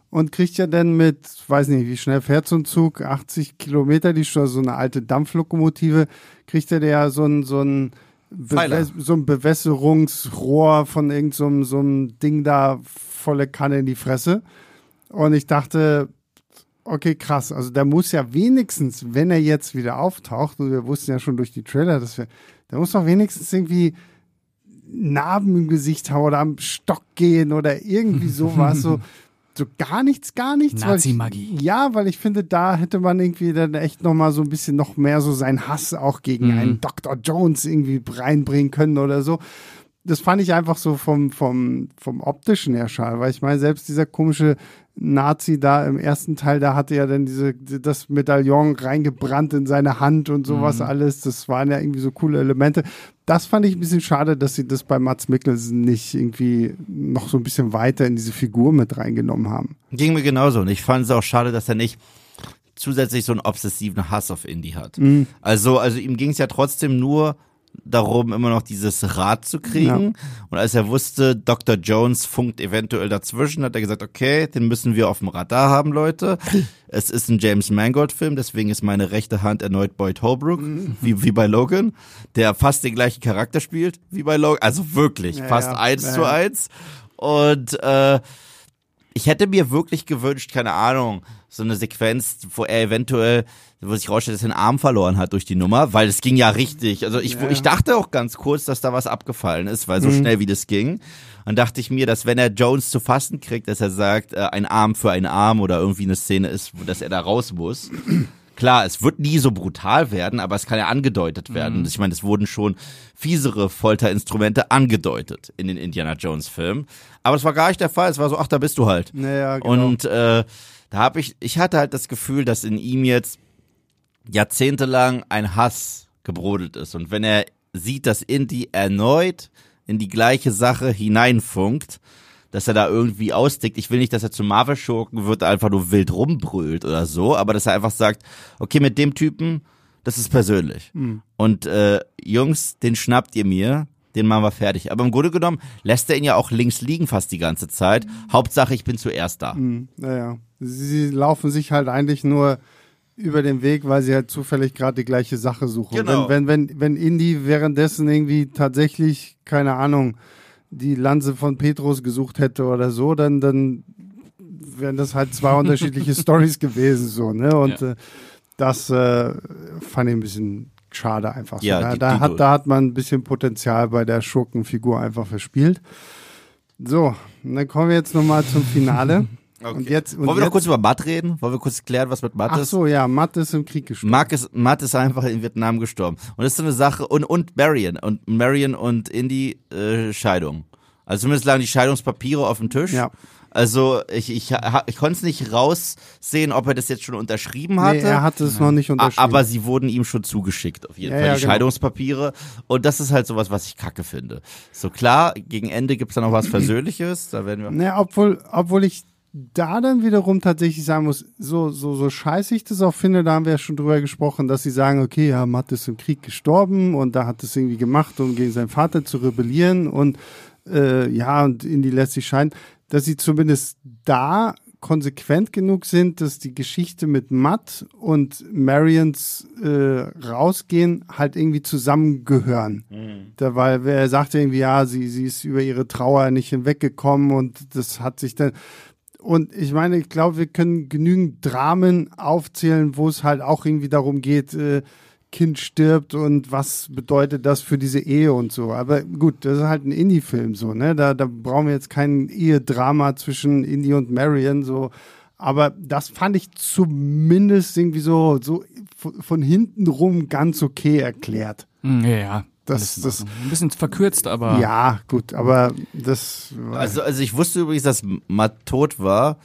und kriegt ja dann mit, weiß nicht, wie schnell fährt so ein Zug, 80 Kilometer die Stunde, so eine alte Dampflokomotive, kriegt er ja so ein, so ein so ein Bewässerungsrohr von irgendeinem so, einem- so einem Ding da volle Kanne in die Fresse. Und ich dachte, okay, krass. Also der muss ja wenigstens, wenn er jetzt wieder auftaucht, und wir wussten ja schon durch die Trailer, dass wir, der muss doch wenigstens irgendwie Narben im Gesicht haben oder am Stock gehen oder irgendwie sowas. so, so gar nichts, gar nichts. Nazi-Magie. Ja, weil ich finde, da hätte man irgendwie dann echt noch mal so ein bisschen noch mehr so seinen Hass auch gegen Mhm. einen Dr. Jones irgendwie reinbringen können oder so. Das fand ich einfach so vom, vom, vom optischen her schade, weil ich meine, selbst dieser komische Nazi da im ersten Teil, da hatte ja dann diese, das Medaillon reingebrannt in seine Hand und sowas alles. Das waren ja irgendwie so coole Elemente. Das fand ich ein bisschen schade, dass sie das bei Mats Mikkelsen nicht irgendwie noch so ein bisschen weiter in diese Figur mit reingenommen haben. Ging mir genauso. Und ich fand es auch schade, dass er nicht zusätzlich so einen obsessiven Hass auf Indie hat. Mhm. Also, also ihm ging es ja trotzdem nur darum, immer noch dieses Rad zu kriegen. Und als er wusste, Dr. Jones funkt eventuell dazwischen, hat er gesagt, okay, den müssen wir auf dem Radar haben, Leute. Es ist ein James Mangold-Film, deswegen ist meine rechte Hand erneut Boyd Holbrook, Mhm. wie, wie bei Logan, der fast den gleichen Charakter spielt wie bei Logan. Also wirklich, Ja, fast ja. eins Ja, zu ja. eins. Und äh, ich hätte mir wirklich gewünscht, keine Ahnung, so eine Sequenz, wo er eventuell, wo sich rausstellt, dass er einen Arm verloren hat durch die Nummer, weil es ging ja richtig. Also ich, Ja. Mhm. ich dachte auch ganz kurz, dass da was abgefallen ist, weil so schnell wie das ging. Dann dachte ich mir, dass wenn er Jones zu fassen kriegt, dass er sagt, äh, ein Arm für einen Arm oder irgendwie eine Szene ist, wo dass er da raus muss. Klar, es wird nie so brutal werden, aber es kann ja angedeutet werden. Ich meine, es wurden schon fiesere Folterinstrumente angedeutet in den Indiana Jones Filmen. Aber es war gar nicht der Fall. Es war so, ach, da bist du halt. Naja, genau. Und äh, da habe ich, ich hatte halt das Gefühl, dass in ihm jetzt jahrzehntelang ein Hass gebrodelt ist. Und wenn er sieht, dass Indy erneut in die gleiche Sache hineinfunkt, dass er da irgendwie austickt. Ich will nicht, dass er zum Marvel-Schurken wird, einfach nur wild rumbrüllt oder so, aber dass er einfach sagt, okay, mit dem Typen, das ist persönlich. Und äh, Jungs, den schnappt ihr mir, den machen wir fertig. Aber im Grunde genommen lässt er ihn ja auch links liegen fast die ganze Zeit. Hauptsache, ich bin zuerst da. Naja, sie laufen sich halt eigentlich nur über den Weg, weil sie halt zufällig gerade die gleiche Sache suchen. Genau. Wenn, wenn, wenn, wenn Indy währenddessen irgendwie tatsächlich, keine Ahnung, die Lanze von Petrus gesucht hätte oder so, dann, dann wären das halt zwei unterschiedliche Stories gewesen, so, ne? Und Ja. äh, das äh, fand ich ein bisschen schade einfach. So. Ja, da, die- da, die- hat, da hat man ein bisschen Potenzial bei der Schurkenfigur einfach verspielt. So, und dann kommen wir jetzt nochmal zum Finale. Und jetzt, und Wollen wir noch jetzt, kurz über Matt reden? Wollen wir kurz klären, was mit Matt Ach ist? so, ja, Matt ist im Krieg gestorben. Matt ist, Matt ist einfach in Vietnam gestorben. Und das ist so eine Sache, und, und Marion, und Marion und Indy, äh, Scheidung. Also zumindest lagen die Scheidungspapiere auf dem Tisch. Ja. Also ich, ich, ich konnte es nicht raussehen, ob er das jetzt schon unterschrieben hatte. Nee, er hatte es noch nicht unterschrieben. Aber sie wurden ihm schon zugeschickt, auf jeden Ja, Fall, ja, die genau. Scheidungspapiere. Und das ist halt sowas, was ich kacke finde. So klar, gegen Ende gibt's da noch was Versöhnliches, da werden wir. Ne, obwohl, obwohl ich da dann wiederum tatsächlich sagen muss, so, so, so scheiße ich das auch finde, da haben wir ja schon drüber gesprochen, dass sie sagen, okay, ja, Matt ist im Krieg gestorben und da hat es irgendwie gemacht, um gegen seinen Vater zu rebellieren und äh, ja, und Indy lässt sich scheiden, dass sie zumindest da konsequent genug sind, dass die Geschichte mit Matt und Marions äh, rausgehen halt irgendwie zusammengehören. Da, weil er sagte irgendwie, ja, sie, sie ist über ihre Trauer nicht hinweggekommen und das hat sich dann. Und ich meine, ich glaube, wir können genügend Dramen aufzählen, wo es halt auch irgendwie darum geht, äh, Kind stirbt und was bedeutet das für diese Ehe und so. Aber gut, das ist halt ein Indie-Film so, ne? Da, da brauchen wir jetzt kein Ehedrama zwischen Indie und Marion so. Aber das fand ich zumindest irgendwie so, so von hinten rum ganz okay erklärt. Hm, Ja, ja. Das, das. Ein bisschen verkürzt, aber ja, gut, aber das. Also, also ich wusste übrigens, dass Matt tot war,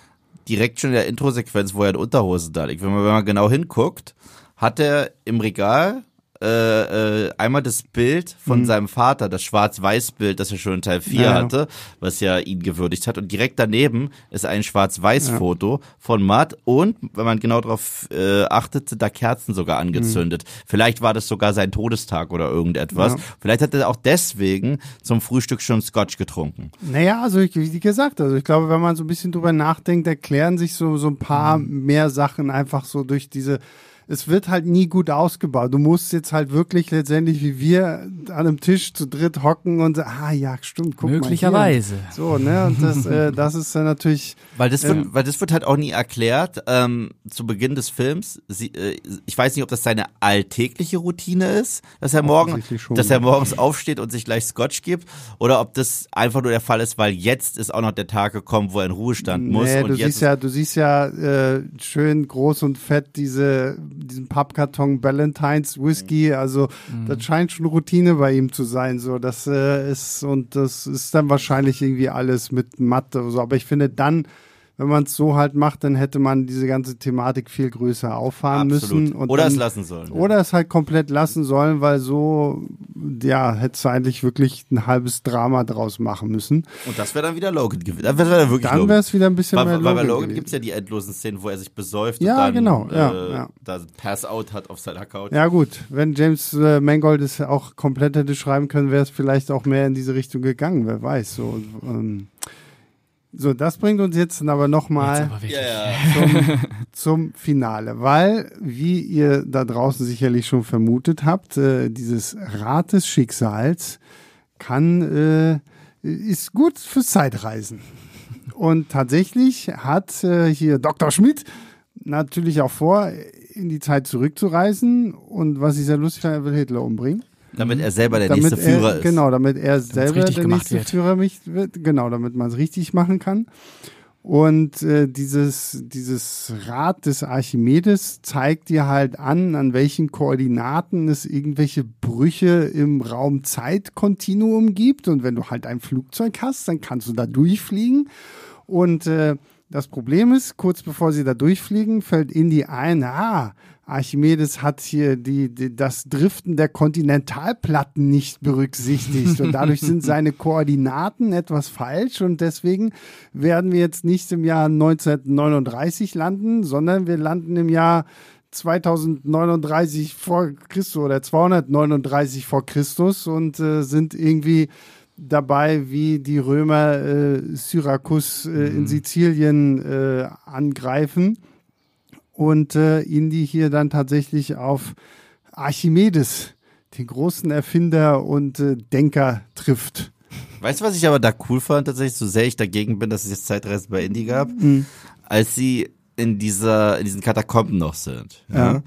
direkt schon in der Introsequenz, wo er in Unterhosen da liegt. Wenn man, wenn man genau hinguckt, hat er im Regal äh, äh, einmal das Bild von seinem Vater, das Schwarz-Weiß-Bild, das er schon in Teil 4 Ja, ja. hatte, was ja ihn gewürdigt hat. Und direkt daneben ist ein Schwarz-Weiß-Foto von Matt und, wenn man genau darauf äh, achtet, sind da Kerzen sogar angezündet. Vielleicht war das sogar sein Todestag oder irgendetwas. Ja. Vielleicht hat er auch deswegen zum Frühstück schon Scotch getrunken. Naja, also ich, wie gesagt, also ich glaube, wenn man so ein bisschen drüber nachdenkt, erklären sich so, so ein paar mehr Sachen einfach so durch diese es wird halt nie gut ausgebaut. Du musst jetzt halt wirklich letztendlich wie wir an einem Tisch zu dritt hocken und sagen, ah ja, stimmt, guck Möglicherweise. mal hier. So, ne, und das, äh, das ist dann natürlich, Weil das wird, weil das wird halt auch nie erklärt ähm, zu Beginn des Films. Sie, äh, ich weiß nicht, ob das seine alltägliche Routine ist, dass er morgen, dass er morgens aufsteht und sich gleich Scotch gibt, oder ob das einfach nur der Fall ist, weil jetzt ist auch noch der Tag gekommen, wo er in Ruhestand muss nee, und du jetzt siehst ja, du siehst ja äh, schön groß und fett diese, diesen Pappkarton Ballantines Whisky, also das scheint schon Routine bei ihm zu sein, so, das äh, ist, und das ist dann wahrscheinlich irgendwie alles mit Mathe, so, aber ich finde dann, wenn man es so halt macht, dann hätte man diese ganze Thematik viel größer auffahren absolut. müssen. Oder dann, es lassen sollen. ja. Oder es halt komplett lassen sollen, weil so, ja, hättest du eigentlich wirklich ein halbes Drama draus machen müssen. Und das wäre dann wieder Logan gewesen. Wäre dann wirklich Dann Logan. wäre es wieder ein bisschen Weil, mehr weil bei Logan Logan gewesen. gibt's ja die endlosen Szenen, wo er sich besäuft Ja, und dann genau, ja, äh, ja. da Pass-Out hat auf seiner Couch. Ja gut, wenn James äh, Mangold es auch komplett hätte schreiben können, wäre es vielleicht auch mehr in diese Richtung gegangen, wer weiß. So, ähm, so das bringt uns jetzt aber nochmal zum, zum Finale, weil, wie ihr da draußen sicherlich schon vermutet habt, äh, dieses Rad des Schicksals kann, äh, ist gut fürs Zeitreisen. Und tatsächlich hat äh, hier Dr. Schmidt natürlich auch vor, in die Zeit zurückzureisen. Und was ich sehr lustig fand, er will Hitler umbringen. Damit er selber der damit nächste Führer er, ist. Genau, damit er selber richtig der gemacht nächste wird. Führer mich wird. Genau, damit man es richtig machen kann. Und äh, dieses, dieses Rad des Archimedes zeigt dir halt an, an welchen Koordinaten es irgendwelche Brüche im Raum-Zeit-Kontinuum gibt. Und wenn du halt ein Flugzeug hast, dann kannst du da durchfliegen. Und äh, das Problem ist, kurz bevor sie da durchfliegen, fällt Indy ein, ah, Archimedes hat hier die, die, das Driften der Kontinentalplatten nicht berücksichtigt. Und dadurch sind seine Koordinaten etwas falsch. Und deswegen werden wir jetzt nicht im Jahr 1939 landen, sondern wir landen im Jahr 2039 vor Christus oder 239 vor Christus und äh, sind irgendwie dabei, wie die Römer äh, Syrakus äh, in Sizilien äh, angreifen und äh, Indy hier dann tatsächlich auf Archimedes, den großen Erfinder und äh, Denker, trifft. Weißt du, was ich aber da cool fand, tatsächlich, so sehr ich dagegen bin, dass es jetzt Zeitreisen bei Indie gab, Mhm. als sie in dieser, in diesen Katakomben noch sind, ja. Ja.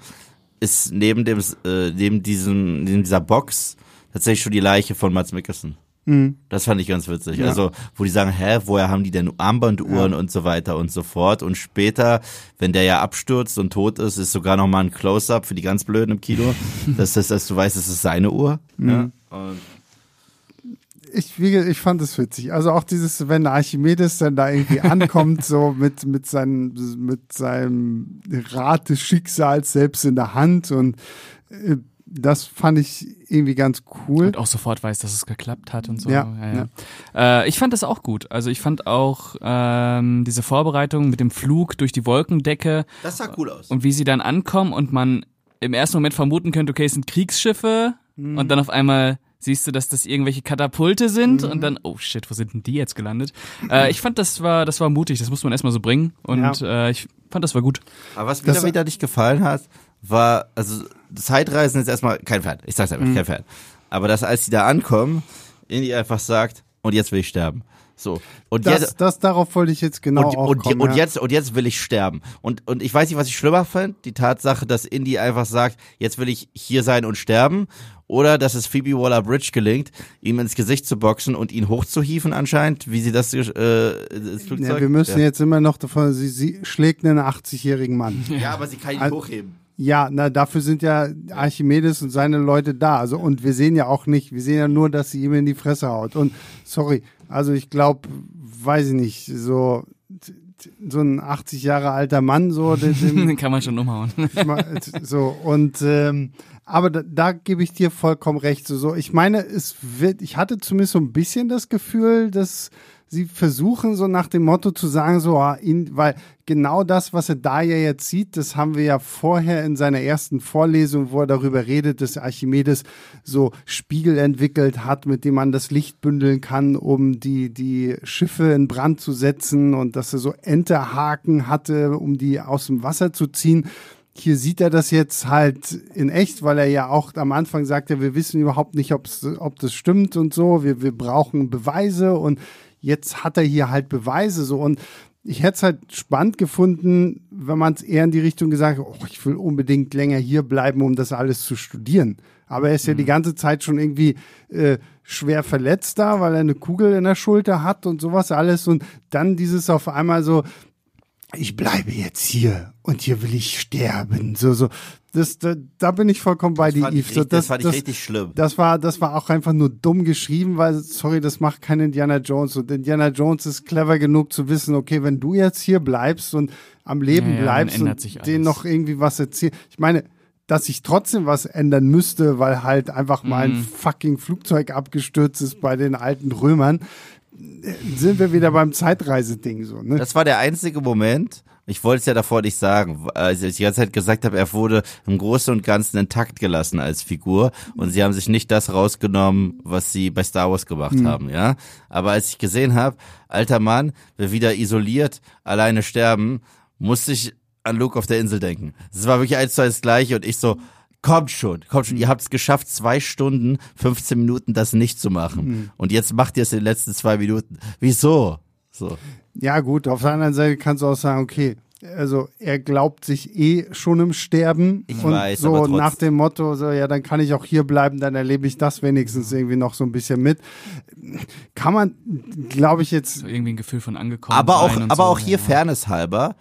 ist neben dem, äh, neben diesem, neben dieser Box tatsächlich schon die Leiche von Mats Mikkelsen. Das fand ich ganz witzig. Mhm. Ja. Also, wo die sagen, hä, woher haben die denn Armbanduhren und so weiter und so fort. Und später, wenn der ja abstürzt und tot ist, ist sogar noch mal ein Close-Up für die ganz Blöden im Kino. das ist, dass du weißt, es ist seine Uhr. Mhm. Ja. Und Ich, wie, ich fand es witzig. Also auch dieses, wenn Archimedes dann da irgendwie ankommt, so mit, mit, seinem, mit seinem Rat des Schicksals selbst in der Hand und äh, das fand ich irgendwie ganz cool. Und auch sofort weiß, dass es geklappt hat und so. Ja, Äh, ich fand das auch gut. Also ich fand auch ähm, diese Vorbereitung mit dem Flug durch die Wolkendecke das sah cool aus. und wie sie dann ankommen und man im ersten Moment vermuten könnte, okay, es sind Kriegsschiffe Mhm. und dann auf einmal siehst du, dass das irgendwelche Katapulte sind und dann, oh shit, wo sind denn die jetzt gelandet? Äh, ich fand, das war, das war mutig, das muss man erstmal so bringen und äh, ich fand, das war gut. Aber was mir Das- da wieder nicht gefallen hat, war, also Zeitreisen ist erstmal kein Fan. Ich sag's Mhm. einfach, kein Fan. Aber dass als die da ankommen, Indy einfach sagt, und jetzt will ich sterben. So. Und Das, jetzt, das darauf wollte ich jetzt genau und, auch und, kommen, und ja. jetzt und jetzt will ich sterben. Und und ich weiß nicht, was ich schlimmer fand, die Tatsache, dass Indy einfach sagt, jetzt will ich hier sein und sterben, oder dass es Phoebe Waller-Bridge gelingt, ihm ins Gesicht zu boxen und ihn hochzuhieven anscheinend, wie sie das äh, ins Flugzeug. Ja, wir müssen ja. jetzt immer noch davon, sie, sie schlägt einen 80-jährigen Mann. ja, aber sie kann ihn Also- hochheben. Ja, na, dafür sind ja Archimedes und seine Leute da. Also, und wir sehen ja auch nicht, wir sehen ja nur, dass sie ihm in die Fresse haut. Und sorry, also ich glaube, weiß ich nicht, so, so ein 80 Jahre alter Mann, so, dem, Den kann man schon umhauen. so, und, ähm, aber da, da gebe ich dir vollkommen recht. So, so, ich meine, es wird, ich hatte zumindest so ein bisschen das Gefühl, dass sie versuchen, so nach dem Motto zu sagen, so, ah, weil genau das, was er da ja jetzt sieht, das haben wir ja vorher in seiner ersten Vorlesung, wo er darüber redet, dass Archimedes so Spiegel entwickelt hat, mit dem man das Licht bündeln kann, um die, die Schiffe in Brand zu setzen und dass er so Enterhaken hatte, um die aus dem Wasser zu ziehen hier sieht er das jetzt halt in echt, weil er ja auch am Anfang sagt, ja, wir wissen überhaupt nicht, ob's, ob das stimmt und so. Wir, wir brauchen Beweise und jetzt hat er hier halt Beweise so und ich hätte es halt spannend gefunden, wenn man es eher in die Richtung gesagt hat, oh, ich will unbedingt länger hier bleiben, um das alles zu studieren. Aber er ist ja die ganze Zeit schon irgendwie äh, schwer verletzt da, weil er eine Kugel in der Schulter hat und sowas alles. Und dann dieses auf einmal so, ich bleibe jetzt hier und hier will ich sterben. So, so. Das, da, da bin ich vollkommen bei dir, ich Yves. Richtig- das fand ich richtig schlimm. Das war, das war auch einfach nur dumm geschrieben, weil, sorry, das macht kein Indiana Jones. Und Indiana Jones ist clever genug zu wissen, okay, wenn du jetzt hier bleibst und am Leben Ja, ja, bleibst ändert und sich denen noch irgendwie was erzählst. Ich meine, dass sich trotzdem was ändern müsste, weil halt einfach mal Mhm. ein fucking Flugzeug abgestürzt ist bei den alten Römern, äh, sind wir wieder beim Zeitreiseding so, ne? Das war der einzige Moment. Ich wollte es ja davor nicht sagen, als ich die ganze Zeit gesagt habe, er wurde im Großen und Ganzen intakt gelassen als Figur und sie haben sich nicht das rausgenommen, was sie bei Star Wars gemacht haben, ja. Aber als ich gesehen habe, alter Mann, will wieder isoliert, alleine sterben, musste ich an Luke auf der Insel denken. Das war wirklich eins zu eins das gleiche und ich so, kommt schon, kommt schon, ihr habt es geschafft, zwei Stunden, 15 Minuten das nicht zu machen. Und jetzt macht ihr es in den letzten zwei Minuten. Wieso? So. Ja, gut, auf der anderen Seite kannst du auch sagen, okay, also er glaubt sich eh schon im Sterben Ich und weiß, so aber nach dem Motto, so ja, dann kann ich auch hier bleiben, dann erlebe ich das wenigstens irgendwie noch so ein bisschen mit. Kann man, glaube ich jetzt, So irgendwie ein Gefühl von angekommen. Aber auch, aber so, auch hier ja. Fairness halber,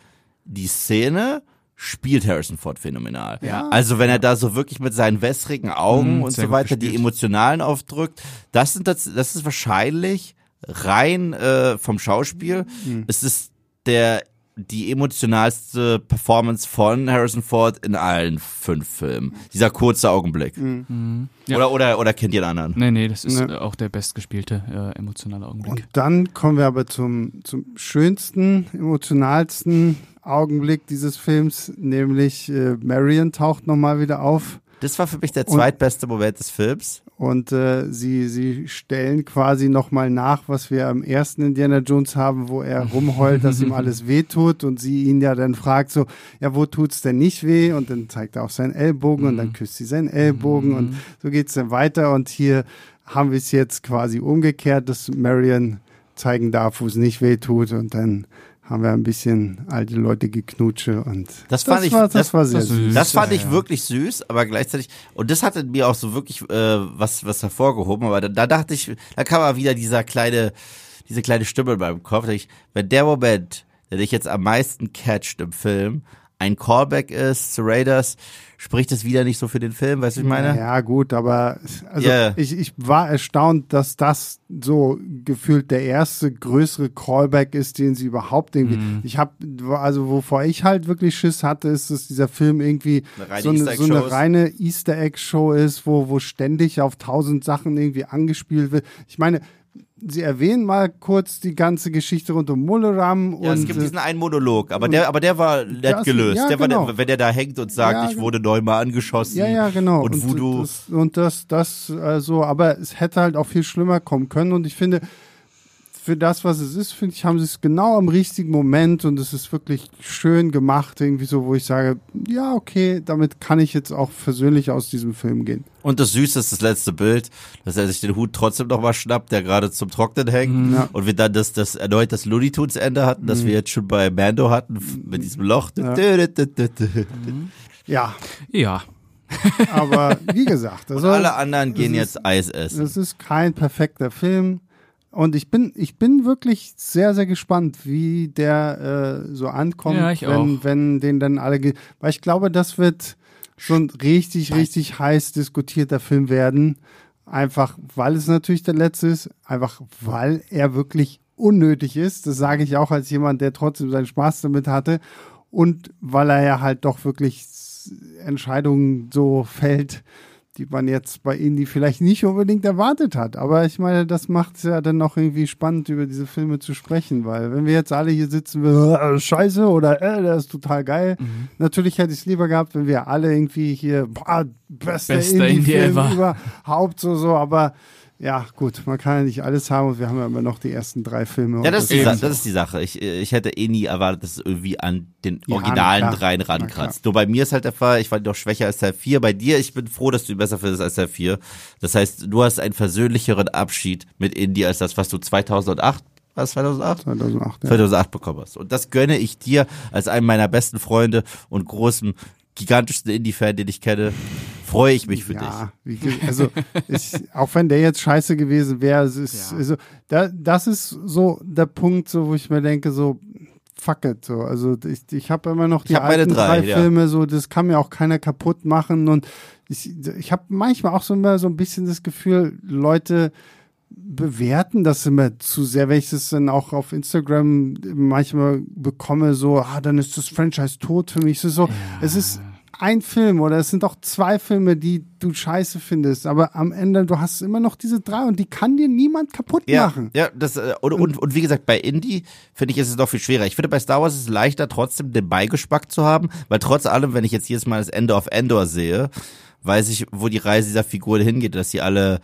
die Szene spielt Harrison Ford phänomenal. Ja. Also wenn er da so wirklich mit seinen wässrigen Augen Mhm, und so weiter die emotionalen aufdrückt, das sind das, das ist wahrscheinlich rein äh, vom Schauspiel. Mhm. Es ist der die emotionalste Performance von Harrison Ford in allen fünf Filmen. Dieser kurze Augenblick. Mhm. Ja. Oder, oder, oder kennt ihr einen anderen? Nee, nee, das ist Ne. äh, auch der bestgespielte äh, emotionale Augenblick. und dann kommen wir aber zum, zum schönsten, emotionalsten Augenblick dieses Films, nämlich äh, Marion taucht nochmal wieder auf. Das war für mich der zweitbeste Moment des Films. Und äh, sie, sie stellen quasi nochmal nach, was wir am ersten Indiana Jones haben, wo er rumheult, dass ihm alles wehtut und sie ihn ja dann fragt so, ja, wo tut's denn nicht weh? Und dann zeigt er auf seinen Ellbogen und dann küsst sie seinen Ellbogen und so geht's dann weiter. Und hier haben wir es jetzt quasi umgekehrt, dass Marion zeigen darf, wo es nicht weh tut und dann haben wir ein bisschen alte Leute geknutsche und Das fand ich- war, das, das- war sehr das- süß. Das fand Ja, ich wirklich süß, aber gleichzeitig, und das hatte mir auch so wirklich äh, was, was hervorgehoben, aber da, da dachte ich, da kam mal wieder dieser kleine, diese kleine Stimme in meinem Kopf, da ich, wenn der Moment, der dich jetzt am meisten catcht im Film, ein Callback ist zu Raiders, spricht es wieder nicht so für den Film, weißt du, ich meine? Ja, gut, aber also Ja. ich, ich war erstaunt, dass das so gefühlt der erste größere Callback ist, den sie überhaupt irgendwie. Mhm. Ich habe also wovor ich halt wirklich Schiss hatte, ist, dass dieser Film irgendwie Eine reine so, eine, so eine reine Easter Egg Show ist, wo wo ständig auf tausend Sachen irgendwie angespielt wird. Ich meine, sie erwähnen mal kurz die ganze Geschichte rund um Mulleram Ja, und es gibt äh, diesen einen Monolog, aber der, aber der war nett gelöst. ja, der war genau. der, wenn der da hängt und sagt, Ja, ich wurde neunmal angeschossen. Ja, ja, genau. Und Voodoo. Das, und das, das, äh, so, aber es hätte halt auch viel schlimmer kommen können. Und ich finde, für das, was es ist, finde ich, haben sie es genau am richtigen Moment und es ist wirklich schön gemacht, irgendwie so, wo ich sage, ja, okay, damit kann ich jetzt auch persönlich aus diesem Film gehen. Und das Süße ist das letzte Bild, dass er sich den Hut trotzdem noch mal schnappt, der gerade zum Trocknen hängt. Ja. Und wir dann das, das erneut das Looney Tunes Ende hatten, das wir jetzt schon bei Mando hatten, mit diesem Loch. Ja. Ja, Ja, aber wie gesagt, Und also, alle anderen gehen jetzt Eis essen. Es ist kein perfekter Film. Und ich bin, ich bin wirklich sehr, sehr gespannt, wie der äh, so ankommt, Ja, ich wenn, auch. wenn den dann alle, weil ich glaube, das wird ein richtig, richtig heiß diskutierter Film werden. Einfach, weil es natürlich der letzte ist, einfach, weil er wirklich unnötig ist. Das sage ich auch als jemand, der trotzdem seinen Spaß damit hatte. Und weil er ja halt doch wirklich Entscheidungen so fällt, die man jetzt bei Indie vielleicht nicht unbedingt erwartet hat. Aber ich meine, das macht es ja dann noch irgendwie spannend, über diese Filme zu sprechen, weil wenn wir jetzt alle hier sitzen, äh, scheiße oder äh, der ist total geil. Mhm. Natürlich hätte ich es lieber gehabt, wenn wir alle irgendwie hier, boah, bester, Bester Indie Indie-Film ever. überhaupt so, so, aber ja, gut, man kann ja nicht alles haben und wir haben ja immer noch die ersten drei Filme. Ja, das ist, die. Sa- das ist die Sache. Ich, ich hätte eh nie erwartet, dass es irgendwie an den Ja, originalen dreien rankratzt. Nur bei mir ist halt der Fall, ich war doch schwächer als Teil 4. Bei dir, ich bin froh, dass du ihn besser findest als Teil 4. Das heißt, du hast einen versöhnlicheren Abschied mit Indie als das, was du 2008, was 2008? 2008. Ja. 2008 bekommen hast. Und das gönne ich dir als einem meiner besten Freunde und großen, gigantischsten Indie-Fan, den ich kenne. Freue ich mich für dich. ja, wie ge- also ich, auch wenn der jetzt scheiße gewesen wäre, es ist, Ja. also, da, das ist so der Punkt, so wo ich mir denke, so fuck it, so also ich, ich habe immer noch die alten drei, drei, ja. Filme, so das kann mir auch keiner kaputt machen und ich, ich habe manchmal auch so immer so ein bisschen das Gefühl, Leute bewerten das immer zu sehr, wenn ich das dann auch auf Instagram manchmal bekomme, so, ah, dann ist das Franchise tot für mich. Es ist so, es ist ein Film oder es sind auch zwei Filme, die du scheiße findest, aber am Ende, du hast immer noch diese drei und die kann dir niemand kaputt Ja, machen. ja, das äh, und, und, und wie gesagt, bei Indie finde ich ist es noch viel schwerer. Ich finde bei Star Wars ist es leichter trotzdem den Beigeschmack zu haben, weil trotz allem, wenn ich jetzt jedes Mal das Ende of Endor sehe, weiß ich, wo die Reise dieser Figur hingeht, dass sie alle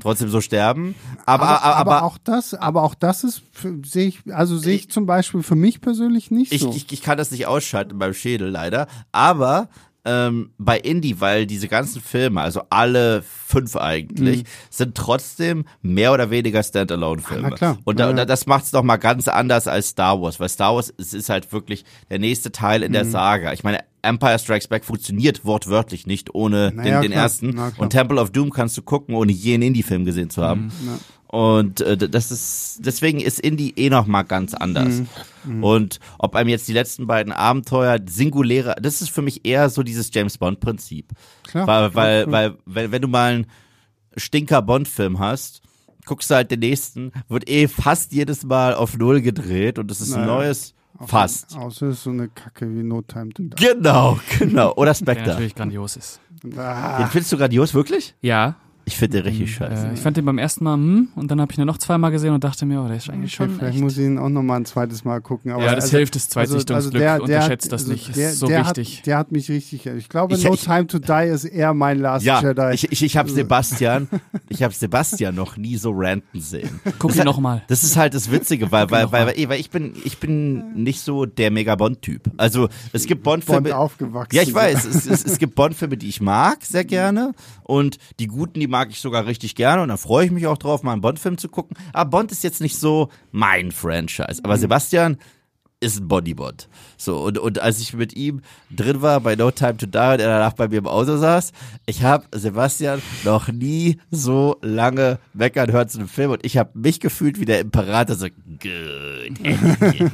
trotzdem so sterben. Aber aber, aber, aber, auch das, aber auch das ist, sehe ich, also sehe ich zum Beispiel für mich persönlich nicht ich, so. ich, ich kann das nicht ausschalten beim Schädel leider. Aber ähm, bei Indie, weil diese ganzen Filme, also alle fünf eigentlich, Mhm. sind trotzdem mehr oder weniger Standalone-Filme. Ah, klar. Und, da, Ja, das macht es noch mal ganz anders als Star Wars, weil Star Wars es ist halt wirklich der nächste Teil in Mhm. der Saga. Ich meine, Empire Strikes Back funktioniert wortwörtlich nicht ohne Na den, den ersten. Na. Und Temple of Doom kannst du gucken, ohne je einen Indie-Film gesehen zu haben. Ja. Und äh, das ist deswegen ist Indie eh noch mal ganz anders. Mhm. Und ob einem jetzt die letzten beiden Abenteuer singuläre, das ist für mich eher so dieses James Bond Prinzip. Klar, weil, klar, weil, klar. weil wenn, wenn du mal einen Stinker Bond Film hast, guckst du halt den nächsten, wird eh fast jedes Mal auf Null gedreht und es ist ein Naja. neues fast. Außer es ist so eine Kacke wie No Time to Die. Genau, genau. Oder Der Spectre. natürlich grandios ist. Den Ah, findest du grandios, wirklich? Ja, Ich finde den richtig scheiße. äh, ich fand den beim ersten Mal, hm, und dann habe ich ihn noch zweimal gesehen und dachte mir, oh, der ist eigentlich okay, schon vielleicht echt. muss ich ihn auch noch mal ein zweites Mal gucken. Aber Ja, das also, hilft, das Zweitsichtungsglück. der- der Unterschätzt hat- das also nicht. Ist Der, so der wichtig. Hat, der hat mich richtig. Ich glaube, Ich- No ich- Time to Die ist eher mein Last Ja, Jedi. ich, ich, ich habe Sebastian, ich habe Sebastian noch nie so ranten sehen. Guck Das ihn nochmal. Das ist halt das Witzige, weil, weil, weil, weil, weil ich bin, ich bin nicht so der mega Bond-Typ. Also es gibt Bond-Filme. Bond aufgewachsen. Ja, ich weiß. Es, es, es gibt Bond-Filme, die ich mag, sehr gerne. Und die guten, die mag ich sogar richtig gerne. Und da freue ich mich auch drauf, mal einen Bond-Film zu gucken. Aber Bond ist jetzt nicht so mein Franchise. Mhm. Aber Sebastian ist ein Bodybot. So, und, und als ich mit ihm drin war bei No Time to Die und er danach bei mir im Auto saß, ich habe Sebastian noch nie so lange meckern hören zu einem Film und ich habe mich gefühlt wie der Imperator so, good,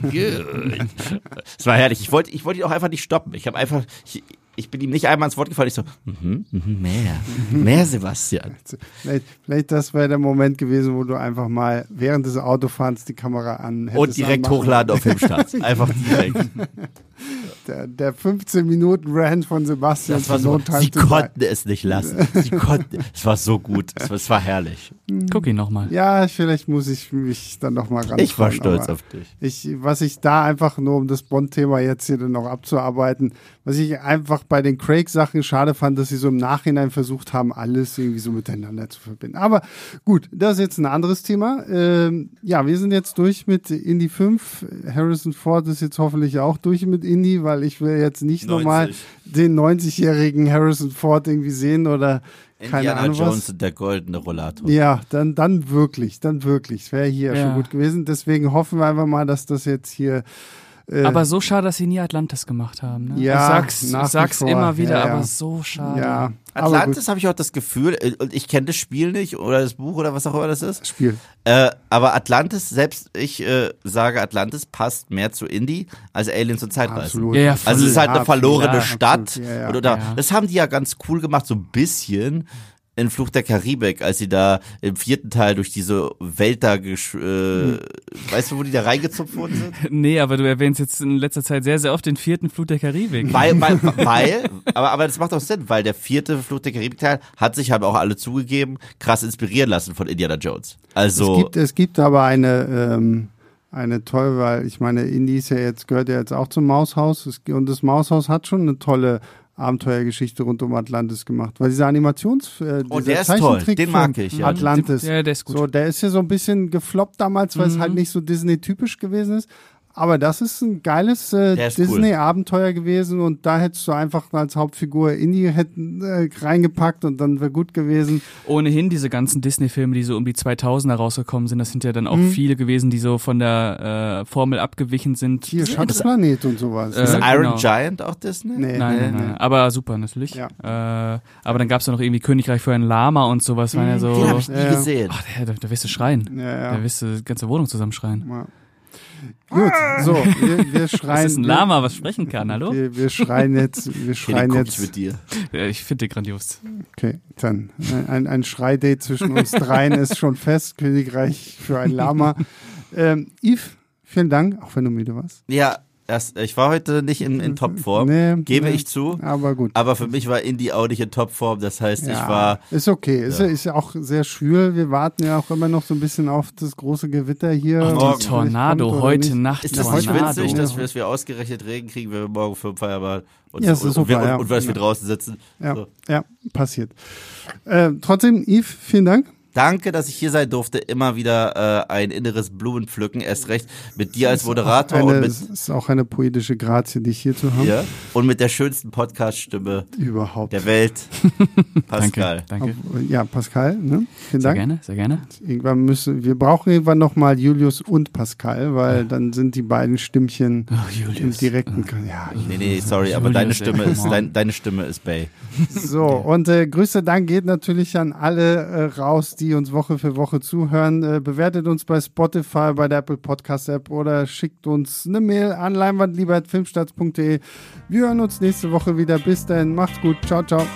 good. Es war herrlich. Ich wollte ich wollte ihn auch einfach nicht stoppen. Ich habe einfach, ich, ich bin ihm nicht einmal ins Wort gefallen. Ich so, mhm, mhm, mehr, mehr Sebastian. Vielleicht, vielleicht das wäre der Moment gewesen, wo du einfach mal während des Autofahrens die Kamera an Und direkt anmachen hochladen auf Filmstarts. Einfach direkt. Der, der 15 Minuten Rant von Sebastian Das war zu so, sie konnten es nicht lassen. Sie konnten, es war so gut. Es war, es war herrlich. Guck ihn nochmal. Ja, vielleicht muss ich mich dann noch mal ran. Ich war stolz auf dich. Ich, was ich da einfach nur, um das Bond-Thema jetzt hier dann noch abzuarbeiten, was ich einfach bei den Craig-Sachen schade fand, dass sie so im Nachhinein versucht haben, alles irgendwie so miteinander zu verbinden. Aber gut, das ist jetzt ein anderes Thema. Ähm, ja, wir sind jetzt durch mit Indy 5. Harrison Ford ist jetzt hoffentlich auch durch mit Indy, weil ich will jetzt nicht 90. nochmal den 90-jährigen Harrison Ford irgendwie sehen oder keine Indiana Ahnung Jones was. der goldene Rollator. Ja, dann, dann wirklich, dann wirklich. Wäre hier Ja. schon gut gewesen. Deswegen hoffen wir einfach mal, dass das jetzt hier. Äh, Aber so schade, dass sie nie Atlantis gemacht haben. Ne? Ja, ich sag's, nach ich wie sag's vor. immer wieder, Ja, ja. aber so schade. ja, Atlantis habe ich auch das Gefühl, äh, und ich kenne das Spiel nicht oder das Buch oder was auch immer das ist. Spiel. Äh, aber Atlantis, selbst ich äh, sage, Atlantis passt mehr zu Indie als Aliens und Zeitreisen. Absolut. Ja, ja, Also es ist halt eine verlorene ja, Stadt. absolut. Ja, ja. Und, oder, Ja. Das haben die ja ganz cool gemacht, so ein bisschen in Fluch der Karibik, als sie da im vierten Teil durch diese Welt da, gesch äh, weißt du, wo die da reingezupft worden sind? Nee, aber du erwähnst jetzt in letzter Zeit sehr, sehr oft den vierten Flut der Karibik. Weil, weil, weil aber, aber das macht auch Sinn, weil der vierte Fluch der Karibik-Teil hat sich, haben auch alle zugegeben, krass inspirieren lassen von Indiana Jones. Also, Es gibt, es gibt aber eine, ähm, eine tolle, weil ich meine, Indie ist ja jetzt, gehört ja jetzt auch zum Maushaus und das Maushaus hat schon eine tolle Abenteuergeschichte rund um Atlantis gemacht. Weil dieser Animations, äh, Oh, dieser der ist toll. Zeichentrickfilm Den mag ich, ja. Atlantis. Ja, der ist gut. So, der ist ja so ein bisschen gefloppt damals, weil es Mhm. halt nicht so Disney-typisch gewesen ist. Aber das ist ein geiles äh, ist cool. Disney-Abenteuer gewesen und da hättest du einfach als Hauptfigur Indy hätten, äh, reingepackt und dann wäre gut gewesen. Ohnehin diese ganzen Disney-Filme, die so um die 2000er rausgekommen sind, das sind ja dann auch Mhm. viele gewesen, die so von der äh, Formel abgewichen sind. Hier, Schatzplanet und sowas. Äh, Ist genau. Iron Giant auch Disney? nee, Nein, nee, nein, nee. nein. Aber super, natürlich. Ja. Äh, aber dann gab's ja noch irgendwie Königreich für ein Lama und sowas. Waren ja so. Den habe ich nie Ja. gesehen. Ach, da, da, da wirst du schreien. Ja, ja. Da wirst du die ganze Wohnung zusammenschreien. Ja. Gut, so, wir, wir schreien. Das ist ein Lama, was sprechen kann, hallo? Wir, wir schreien jetzt, wir schreien jetzt. mit dir. Ja, ich finde den grandios. Okay, dann ein, ein Schreidate zwischen uns dreien ist schon fest. Königreich für ein Lama. Ähm, Yves, vielen Dank, auch wenn du müde warst. Ja, das, ich war heute nicht in, in Topform, Nee, gebe nee. ich zu. Aber gut. Aber für mich war Indie auch nicht in Topform. Das heißt, ja, ich war ist okay. Ist, Ja. ist auch sehr schwül. Wir warten ja auch immer noch so ein bisschen auf das große Gewitter hier. Morgen. vielleicht Tornado, kommt heute. Nacht Ist das heute nicht Tornado. witzig, dass wir, dass wir ausgerechnet Regen kriegen, wenn wir morgen für Feierabend und, Ja, das ist und, super, wir, und, ja. und weil wir draußen sitzen. Ja, So. ja, passiert. Äh, trotzdem, Yves, vielen Dank. Danke, dass ich hier sein durfte. Immer wieder äh, ein inneres Blumenpflücken. Erst recht mit dir als Moderator Eine, und es mit, ist auch eine poetische Grazie, dich hier zu haben. ja, und mit der schönsten Podcast-Stimme Überhaupt. der Welt. Pascal. Danke, danke. Ja, Pascal, ne? Vielen Sehr Dank. gerne, sehr gerne. Irgendwann müssen, wir brauchen irgendwann nochmal Julius und Pascal, weil dann sind die beiden Stimmchen Oh, im direkten. Ja, Nee, nee, sorry, aber Julius, deine ey, Stimme ist dein, deine Stimme ist Bay. So, und äh, größter Dank geht natürlich an alle äh, raus, die uns Woche für Woche zuhören. Äh, bewertet uns bei Spotify, bei der Apple Podcast App oder schickt uns eine Mail an leinwandlieber.filmstarts.de. Wir hören uns nächste Woche wieder. Bis dann, macht's gut. Ciao, ciao.